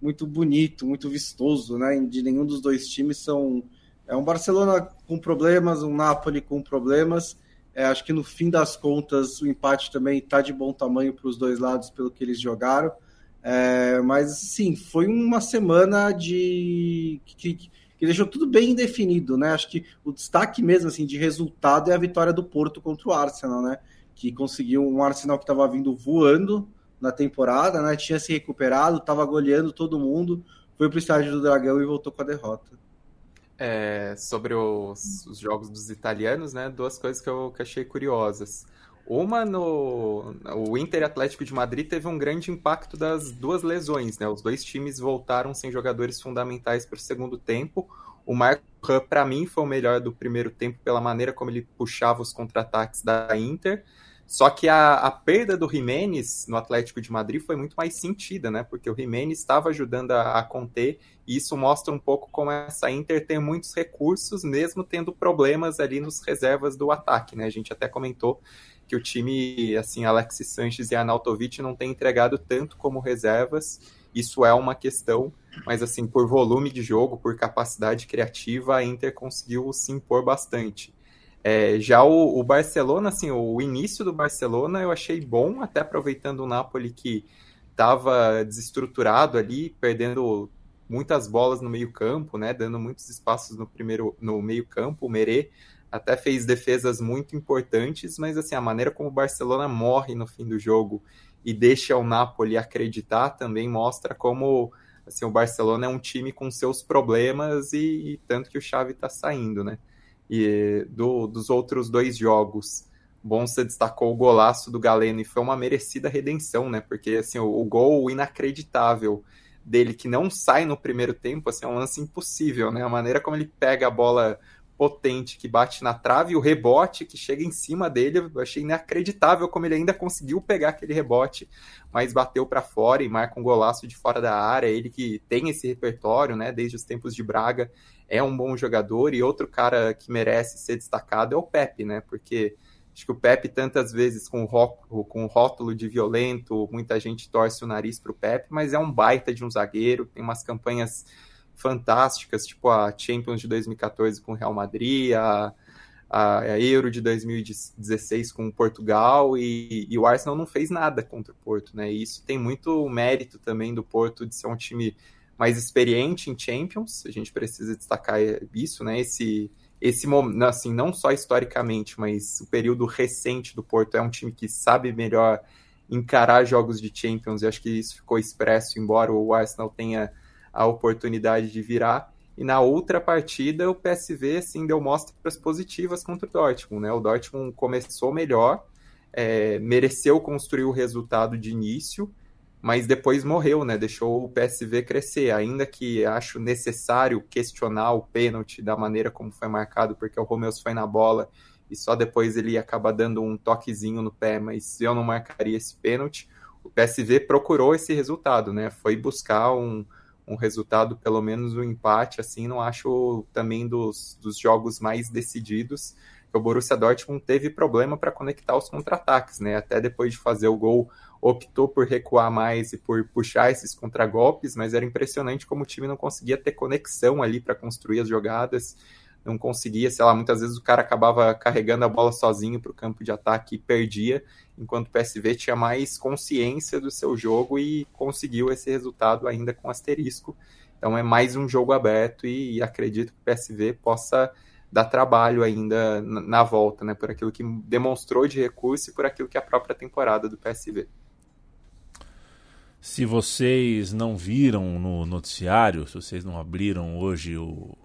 muito bonito, muito vistoso, né? De nenhum dos dois times são é um Barcelona com problemas, um Napoli com problemas é, acho que no fim das contas o empate também está de bom tamanho para os dois lados pelo que eles jogaram. É, mas sim, foi uma semana de que, que, deixou tudo bem definido, né? Acho que o destaque mesmo assim de resultado é a vitória do Porto contra o Arsenal, né? Que conseguiu um Arsenal que estava vindo voando na temporada, né? Tinha se recuperado, estava goleando todo mundo, foi para o estádio do Dragão e voltou com a derrota é, sobre os, os, jogos dos italianos, né? Duas coisas que eu que achei curiosas. Uma no o Inter Atlético de Madrid teve um grande impacto das duas lesões, né? Os dois times voltaram sem jogadores fundamentais para o segundo tempo. O Marco para mim foi o melhor do primeiro tempo pela maneira como ele puxava os contra-ataques da Inter. Só que a, a, perda do Jimenez no Atlético de Madrid foi muito mais sentida, né? Porque o Jimenez estava ajudando a, a, conter, e isso mostra um pouco como essa Inter tem muitos recursos, mesmo tendo problemas ali nos reservas do ataque, né? A gente até comentou que o time, assim, Alexis Sanches e Analtovic não tem entregado tanto como reservas, isso é uma questão, mas assim, por volume de jogo, por capacidade criativa, a Inter conseguiu se impor bastante. É, já o, o, Barcelona, assim, o início do Barcelona eu achei bom, até aproveitando o Napoli que estava desestruturado ali, perdendo muitas bolas no meio campo, né, dando muitos espaços no primeiro no meio campo, o Merê até fez defesas muito importantes, mas assim, a maneira como o Barcelona morre no fim do jogo e deixa o Napoli acreditar também mostra como assim, o Barcelona é um time com seus problemas e, e tanto que o Xavi está saindo, né? E do, dos outros dois jogos, você destacou o golaço do Galeno e foi uma merecida redenção, né? Porque assim, o, o gol inacreditável dele que não sai no primeiro tempo, assim, é um lance impossível, né? A maneira como ele pega a bola potente que bate na trave e o rebote que chega em cima dele, eu achei inacreditável como ele ainda conseguiu pegar aquele rebote, mas bateu para fora e marca um golaço de fora da área. Ele que tem esse repertório, né, desde os tempos de Braga, é um bom jogador e outro cara que merece ser destacado é o Pepe, né? Porque acho que o Pepe tantas vezes com o, com rótulo de violento, muita gente torce o nariz para o Pepe, mas é um baita de um zagueiro, tem umas campanhas fantásticas, tipo a Champions de 2014 com o Real Madrid, a, a, Euro de 2016 com Portugal e, e, o Arsenal não fez nada contra o Porto, né? E isso tem muito mérito também do Porto de ser um time mais experiente em Champions, a gente precisa destacar isso, né? Esse, esse assim, não só historicamente, mas o período recente do Porto é um time que sabe melhor encarar jogos de Champions, e acho que isso ficou expresso, embora o Arsenal tenha a oportunidade de virar. E na outra partida, o PSV assim, deu mostras positivas contra o Dortmund. Né? O Dortmund começou melhor, é, mereceu construir o resultado de início, mas depois morreu, né? Deixou o PSV crescer, ainda que acho necessário questionar o pênalti da maneira como foi marcado, porque o Romeus foi na bola e só depois ele acaba dando um toquezinho no pé, mas eu não marcaria esse pênalti. O PSV procurou esse resultado, né? Foi buscar um, um resultado, pelo menos um empate, assim, não acho também dos, dos jogos mais decididos. O Borussia Dortmund teve problema para conectar os contra-ataques, né? Até depois de fazer o gol optou por recuar mais e por puxar esses contragolpes, mas era impressionante como o time não conseguia ter conexão ali para construir as jogadas, não conseguia, sei lá, muitas vezes o cara acabava carregando a bola sozinho para o campo de ataque e perdia, enquanto o PSV tinha mais consciência do seu jogo e conseguiu esse resultado ainda com asterisco. Então é mais um jogo aberto e, e acredito que o PSV possa dar trabalho ainda na, volta, né, por aquilo que demonstrou de recurso e por aquilo que é a própria temporada do PSV. Se vocês não viram no noticiário, se vocês não abriram hoje o,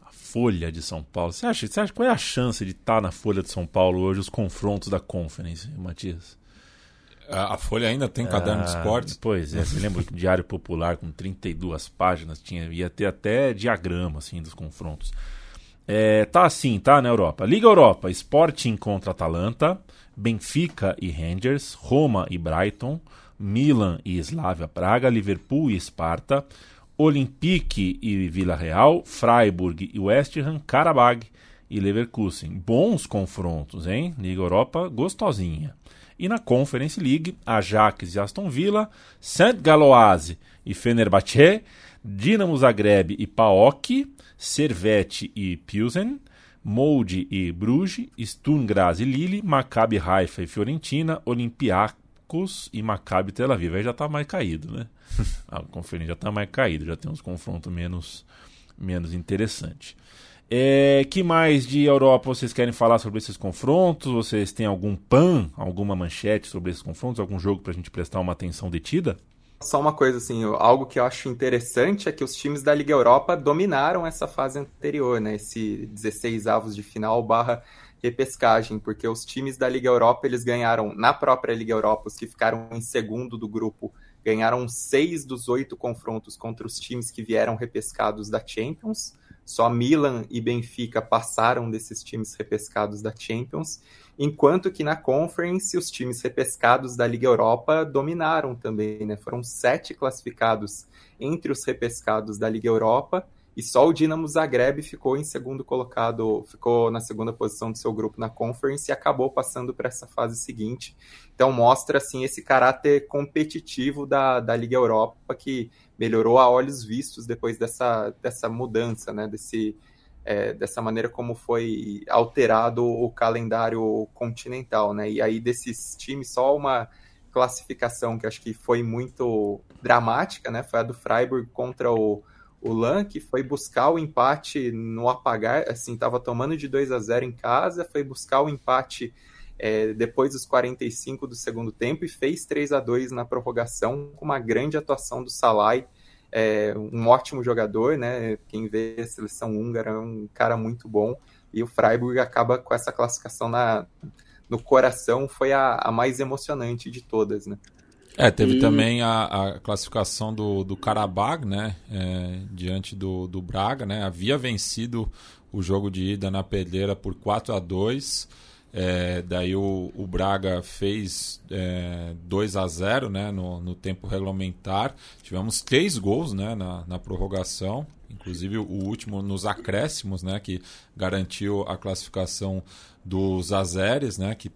a Folha de São Paulo, você acha, você acha qual é a chance de estar tá na Folha de São Paulo hoje os confrontos da Conference, Matias? A, a Folha ainda tem caderno ah, de esportes? Pois é, você lembra que o Diário Popular com 32 páginas tinha, ia ter até diagrama assim dos confrontos. É, tá assim, tá na Europa. Liga Europa, Sporting contra Atalanta, Benfica e Rangers, Roma e Brighton, Milan e Slavia Praga, Liverpool e Esparta, Olympique e Vila Real, Freiburg e West Ham, Karabag e Leverkusen. Bons confrontos, hein? Liga Europa gostosinha. E na Conference League, Ajax e Aston Villa, Saint Galoise e Fenerbahçe, Dinamo Zagreb e PAOK, Servette e Pilsen, Molde e Bruges, Sturm Graz e Lille, Maccabi Haifa e Fiorentina, Olympiacos e Maccabi Tel Aviv. Aí já está mais caído, né? A conferência já está mais caído, já tem uns confrontos menos, menos interessantes. É, que mais de Europa vocês querem falar sobre esses confrontos? Vocês têm algum pan, alguma manchete sobre esses confrontos? Algum jogo para a gente prestar uma atenção detida? Só uma coisa assim, algo que eu acho interessante é que os times da Liga Europa dominaram essa fase anterior, né? Esse 16 avos de final barra repescagem, porque os times da Liga Europa eles ganharam na própria Liga Europa, os que ficaram em segundo do grupo ganharam seis dos oito confrontos contra os times que vieram repescados da Champions. Só Milan e Benfica passaram desses times repescados da Champions, enquanto que na Conference os times repescados da Liga Europa dominaram também, né? Foram sete classificados entre os repescados da Liga Europa e só o Dinamo Zagreb ficou em segundo colocado, ficou na segunda posição do seu grupo na Conference e acabou passando para essa fase seguinte. Então mostra assim esse caráter competitivo da, da Liga Europa que melhorou a olhos vistos depois dessa, dessa mudança, né? Desse, é, dessa maneira como foi alterado o calendário continental, né? E aí desses times só uma classificação que acho que foi muito dramática, né? Foi a do Freiburg contra o o Lan, que foi buscar o empate no apagar, assim, estava tomando de 2 a 0 em casa, foi buscar o empate é, depois dos 45 do segundo tempo e fez 3 a 2 na prorrogação, com uma grande atuação do Salai, é, um ótimo jogador, né? Quem vê a seleção húngara é um cara muito bom, e o Freiburg acaba com essa classificação na, no coração, foi a, a mais emocionante de todas, né? É, teve e... também a, a, classificação do, do Karabag, né? É, diante do, do Braga, né? Havia vencido o jogo de ida na pedreira por 4 a 2 é, daí o, o, Braga fez é, 2 a 0 né, no, no, tempo regulamentar. Tivemos três gols né, na, na, prorrogação, inclusive o último nos acréscimos, né, que garantiu a classificação dos Azeres, né, que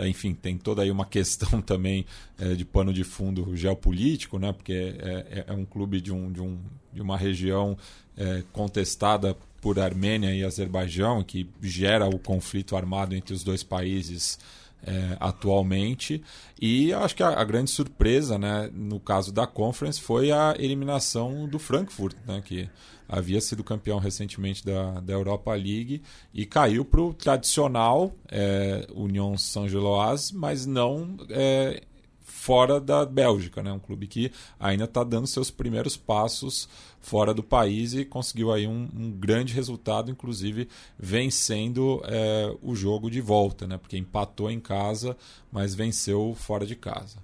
enfim, tem toda aí uma questão também é, de pano de fundo geopolítico, né? porque é, é, é um clube de, um, de, um, de uma região é, contestada por Armênia e Azerbaijão, que gera o conflito armado entre os dois países é, atualmente. E acho que a, a, grande surpresa, né, no caso da Conference, foi a eliminação do Frankfurt, né, que havia sido campeão recentemente da, da Europa League e caiu para o tradicional é, União Saint-Geloise, mas não é, fora da Bélgica, né? Um clube que ainda está dando seus primeiros passos fora do país e conseguiu aí um, um grande resultado, inclusive vencendo é, o jogo de volta, né? Porque empatou em casa, mas venceu fora de casa.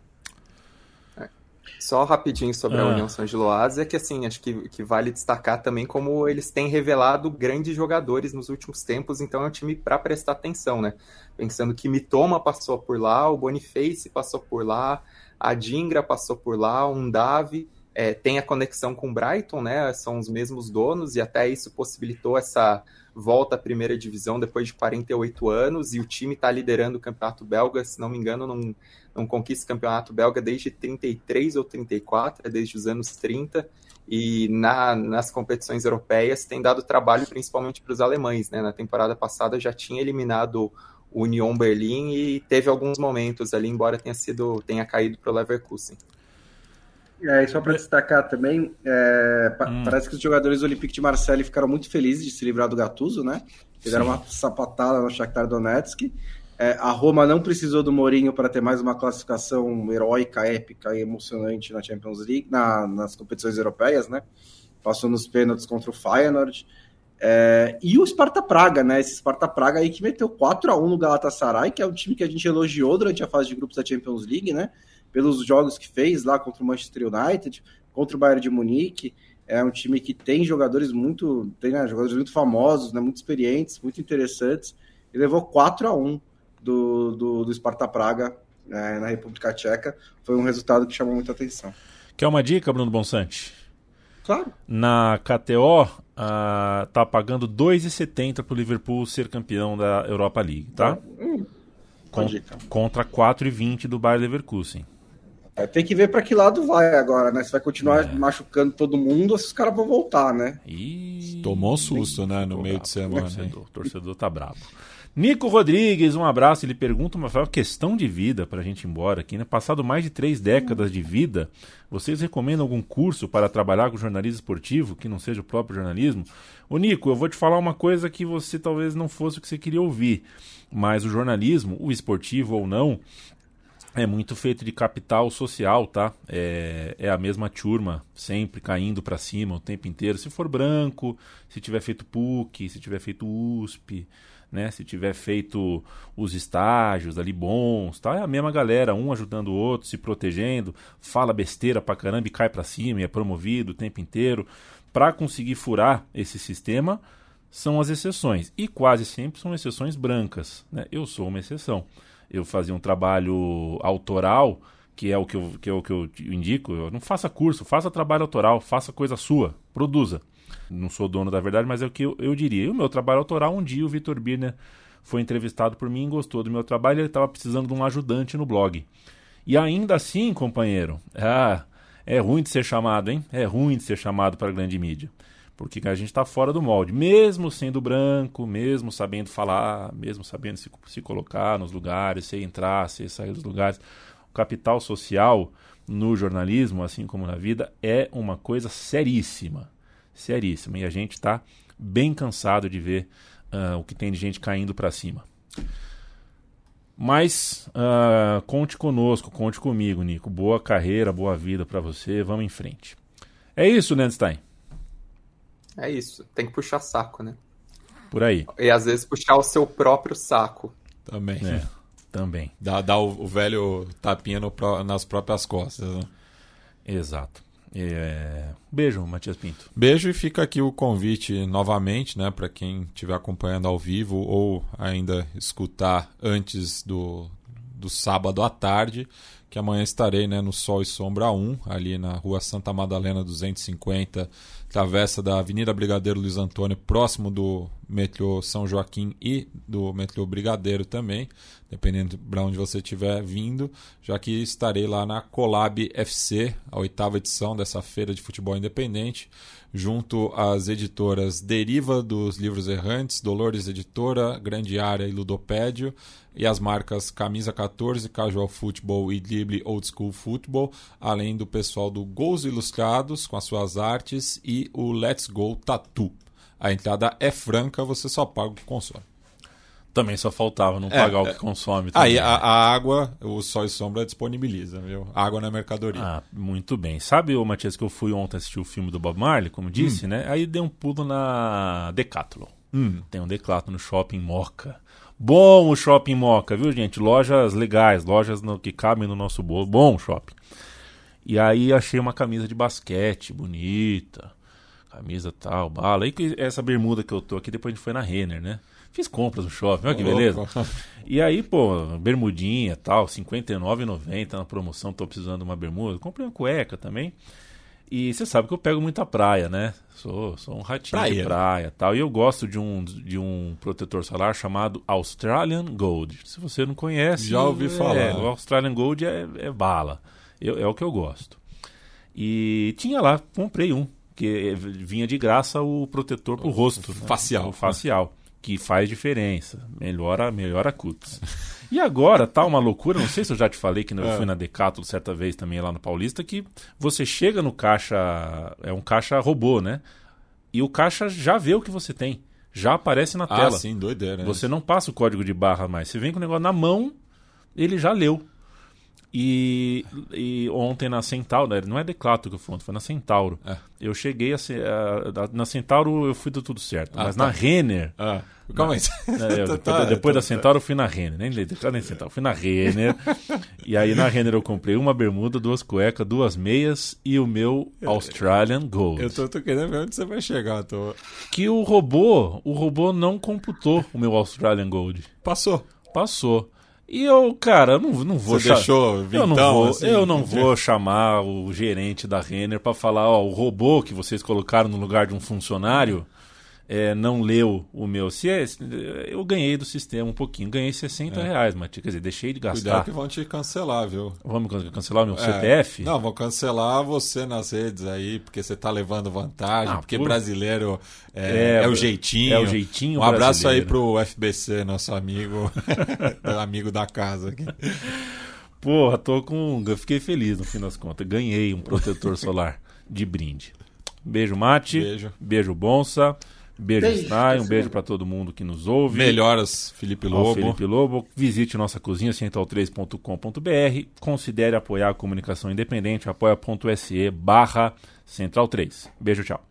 Só rapidinho sobre ah. a União São Giloás, é que assim, acho que, que vale destacar também como eles têm revelado grandes jogadores nos últimos tempos, então é um time para prestar atenção, né? Pensando que Mitoma passou por lá, o Boniface passou por lá, a Dingra passou por lá, um Davi, é, tem a conexão com o Brighton, né? São os mesmos donos, e até isso possibilitou essa volta à primeira divisão depois de 48 anos, e o time está liderando o campeonato belga, se não me engano, não, não conquista o campeonato belga desde 33 ou 34, é desde os anos 30, e na, nas competições europeias tem dado trabalho principalmente para os alemães, né? Na temporada passada já tinha eliminado o Union Berlim e teve alguns momentos ali, embora tenha sido tenha caído para o Leverkusen. É, e só para destacar também, é, hum. parece que os jogadores do Olympique de Marseille ficaram muito felizes de se livrar do Gattuso, né? Fizeram Sim. uma sapatada no Shakhtar Donetsk. É, a Roma não precisou do Mourinho para ter mais uma classificação heróica, épica e emocionante na Champions League, na, nas competições europeias, né? Passou nos pênaltis contra o Feyenoord. É, e o Sparta Praga, né? Esse Sparta Praga aí que meteu 4 a 1 no Galatasaray, que é um time que a gente elogiou durante a fase de grupos da Champions League, né? Pelos jogos que fez lá contra o Manchester United, contra o Bayern de Munique. É um time que tem jogadores muito, tem né, jogadores muito famosos, né, muito experientes, muito interessantes. E levou 4 a 1 do, do, do Sparta Praga né, na República Tcheca. Foi um resultado que chamou muita atenção. Quer uma dica, Bruno Bonsante? Claro. Na KTO, uh, tá pagando 2,70 para o Liverpool ser campeão da Europa League, tá? Hum, Con contra 4,20 do Bayer Leverkusen. É, tem que ver para que lado vai agora, né? Se vai continuar é. machucando todo mundo ou se os caras vão voltar, né? E... Tomou um susto, né? No meio bravo. de semana. O torcedor, o torcedor tá bravo. Nico Rodrigues, um abraço. Ele pergunta uma questão de vida para a gente ir embora aqui, né? Passado mais de três décadas de vida, vocês recomendam algum curso para trabalhar com jornalismo esportivo que não seja o próprio jornalismo? Ô Nico, eu vou te falar uma coisa que você talvez não fosse o que você queria ouvir, mas o jornalismo, o esportivo ou não, é muito feito de capital social, tá? É, é a mesma turma, sempre caindo para cima o tempo inteiro. Se for branco, se tiver feito PUC, se tiver feito USP, né? Se tiver feito os estágios ali bons, tá? É a mesma galera, um ajudando o outro, se protegendo, fala besteira pra caramba e cai pra cima e é promovido o tempo inteiro. Para conseguir furar esse sistema, são as exceções. E quase sempre são exceções brancas, né? Eu sou uma exceção. Eu fazia um trabalho autoral, que é o que eu, que é o que eu indico. Eu não faça curso, faça trabalho autoral, faça coisa sua, produza. Não sou dono da verdade, mas é o que eu, eu diria. E o meu trabalho autoral, um dia o Vitor Birner foi entrevistado por mim, gostou do meu trabalho, ele estava precisando de um ajudante no blog. E ainda assim, companheiro, ah, é ruim de ser chamado, hein? É ruim de ser chamado para a grande mídia. Porque a gente está fora do molde. Mesmo sendo branco, mesmo sabendo falar, mesmo sabendo se, se colocar nos lugares, se entrar, se sair dos lugares. O capital social no jornalismo, assim como na vida, é uma coisa seríssima seríssima. E a gente está bem cansado de ver uh, o que tem de gente caindo para cima. Mas uh, conte conosco, conte comigo, Nico. Boa carreira, boa vida para você. Vamos em frente. É isso, Landstein? É isso. Tem que puxar saco, né? Por aí. E às vezes puxar o seu próprio saco. Também. É, também. Dá, dá o, o velho tapinha no, nas próprias costas. Né? Exato. É... Beijo, Matias Pinto. Beijo e fica aqui o convite novamente, né, para quem estiver acompanhando ao vivo ou ainda escutar antes do, do sábado à tarde, que amanhã estarei né, no Sol e Sombra 1, ali na rua Santa Madalena 250, travessa da Avenida Brigadeiro Luiz Antônio, próximo do metrô São Joaquim e do metrô Brigadeiro também, dependendo para onde você estiver vindo, já que estarei lá na Colab FC, a oitava edição dessa feira de futebol independente, junto às editoras Deriva dos Livros Errantes, Dolores Editora, Grande Área e Ludopédio, e as marcas Camisa 14, Casual Football e Dribble Old School Football, além do pessoal do Gols Ilustrados com as suas artes e o Let's Go Tattoo. A entrada é franca, você só paga o console. Também só faltava não é, pagar o que consome. Aí a, a, água, o Sol e Sombra disponibiliza, viu? Água na mercadoria. Ah, muito bem. Sabe, o Matias, que eu fui ontem assistir o filme do Bob Marley, como disse, hum. né? Aí dei um pulo na Decathlon. Hum. Tem um Decathlon no Shopping Moca. Bom o Shopping Moca, viu, gente? Lojas legais, lojas no, que cabem no nosso bolso. Bom shopping. E aí achei uma camisa de basquete bonita. Camisa tal, bala. E essa bermuda que eu tô aqui, depois a gente foi na Renner, né? Fiz compras no shopping, olha que beleza. E aí, pô, bermudinha tal, R$ 59,90 na promoção, tô precisando de uma bermuda. Comprei uma cueca também. E você sabe que eu pego muita praia, né? Sou, sou um ratinho praia. de praia tal. E eu gosto de um, de um protetor solar chamado Australian Gold. Se você não conhece. Já ouvi é, falar. O Australian Gold é, é bala. Eu, é o que eu gosto. E tinha lá, comprei um. Que vinha de graça o protetor pro rosto. Facial. Né? O facial que faz diferença, melhora, melhora cutis. E agora tá uma loucura, não sei se eu já te falei que eu é. fui na Decathlon certa vez também lá no Paulista, que você chega no caixa, é um caixa robô, né? E o caixa já vê o que você tem, já aparece na ah, tela. Ah, sim, doideira. Você não passa o código de barra mais, você vem com o negócio na mão, ele já leu. E, e, ontem na Centauro, né, não é Declato que eu fui, foi na Centauro. É. Eu cheguei a, a, Na Centauro eu fui do tudo certo, ah, mas tá. na Renner. Ah. Calma aí. É, eu, tá, depois tá, da Centauro eu fui na Renner, nem nem Centauro, fui na Renner. e aí na Renner eu comprei uma bermuda, duas cuecas, duas meias e o meu Australian Gold. Eu tô, tô querendo ver onde você vai chegar. Tô... Que o robô, o robô não computou o meu Australian Gold. Passou. Passou. E eu, cara, não, não vou Você deixou vintão, eu não vou, assim, eu não vou chamar o gerente da Renner para falar, ó, o robô que vocês colocaram no lugar de um funcionário é, não leu o meu. Se é, eu ganhei do sistema um pouquinho, ganhei 60 é. reais, mas quer dizer, deixei de gastar. Cuidado que vão te cancelar, viu? Vamos cancelar o meu é. CPF? Não, vão cancelar você nas redes aí, porque você tá levando vantagem, ah, porque por... brasileiro é, é, é, o jeitinho. É o jeitinho Um abraço brasileiro. aí pro FBC, nosso amigo, amigo da casa aqui. Porra, tô com. Eu fiquei feliz no fim das contas. Ganhei um protetor solar de brinde. Beijo, Mate. Beijo. Beijo, Bonsa. Beijo, beijo Stein, um beijo para todo mundo que nos ouve. Melhoras, Felipe Lobo. Ao Felipe Lobo. Visite nossa cozinha central3.com.br. Considere apoiar a comunicação independente. apoia.se barra central3. Beijo, tchau.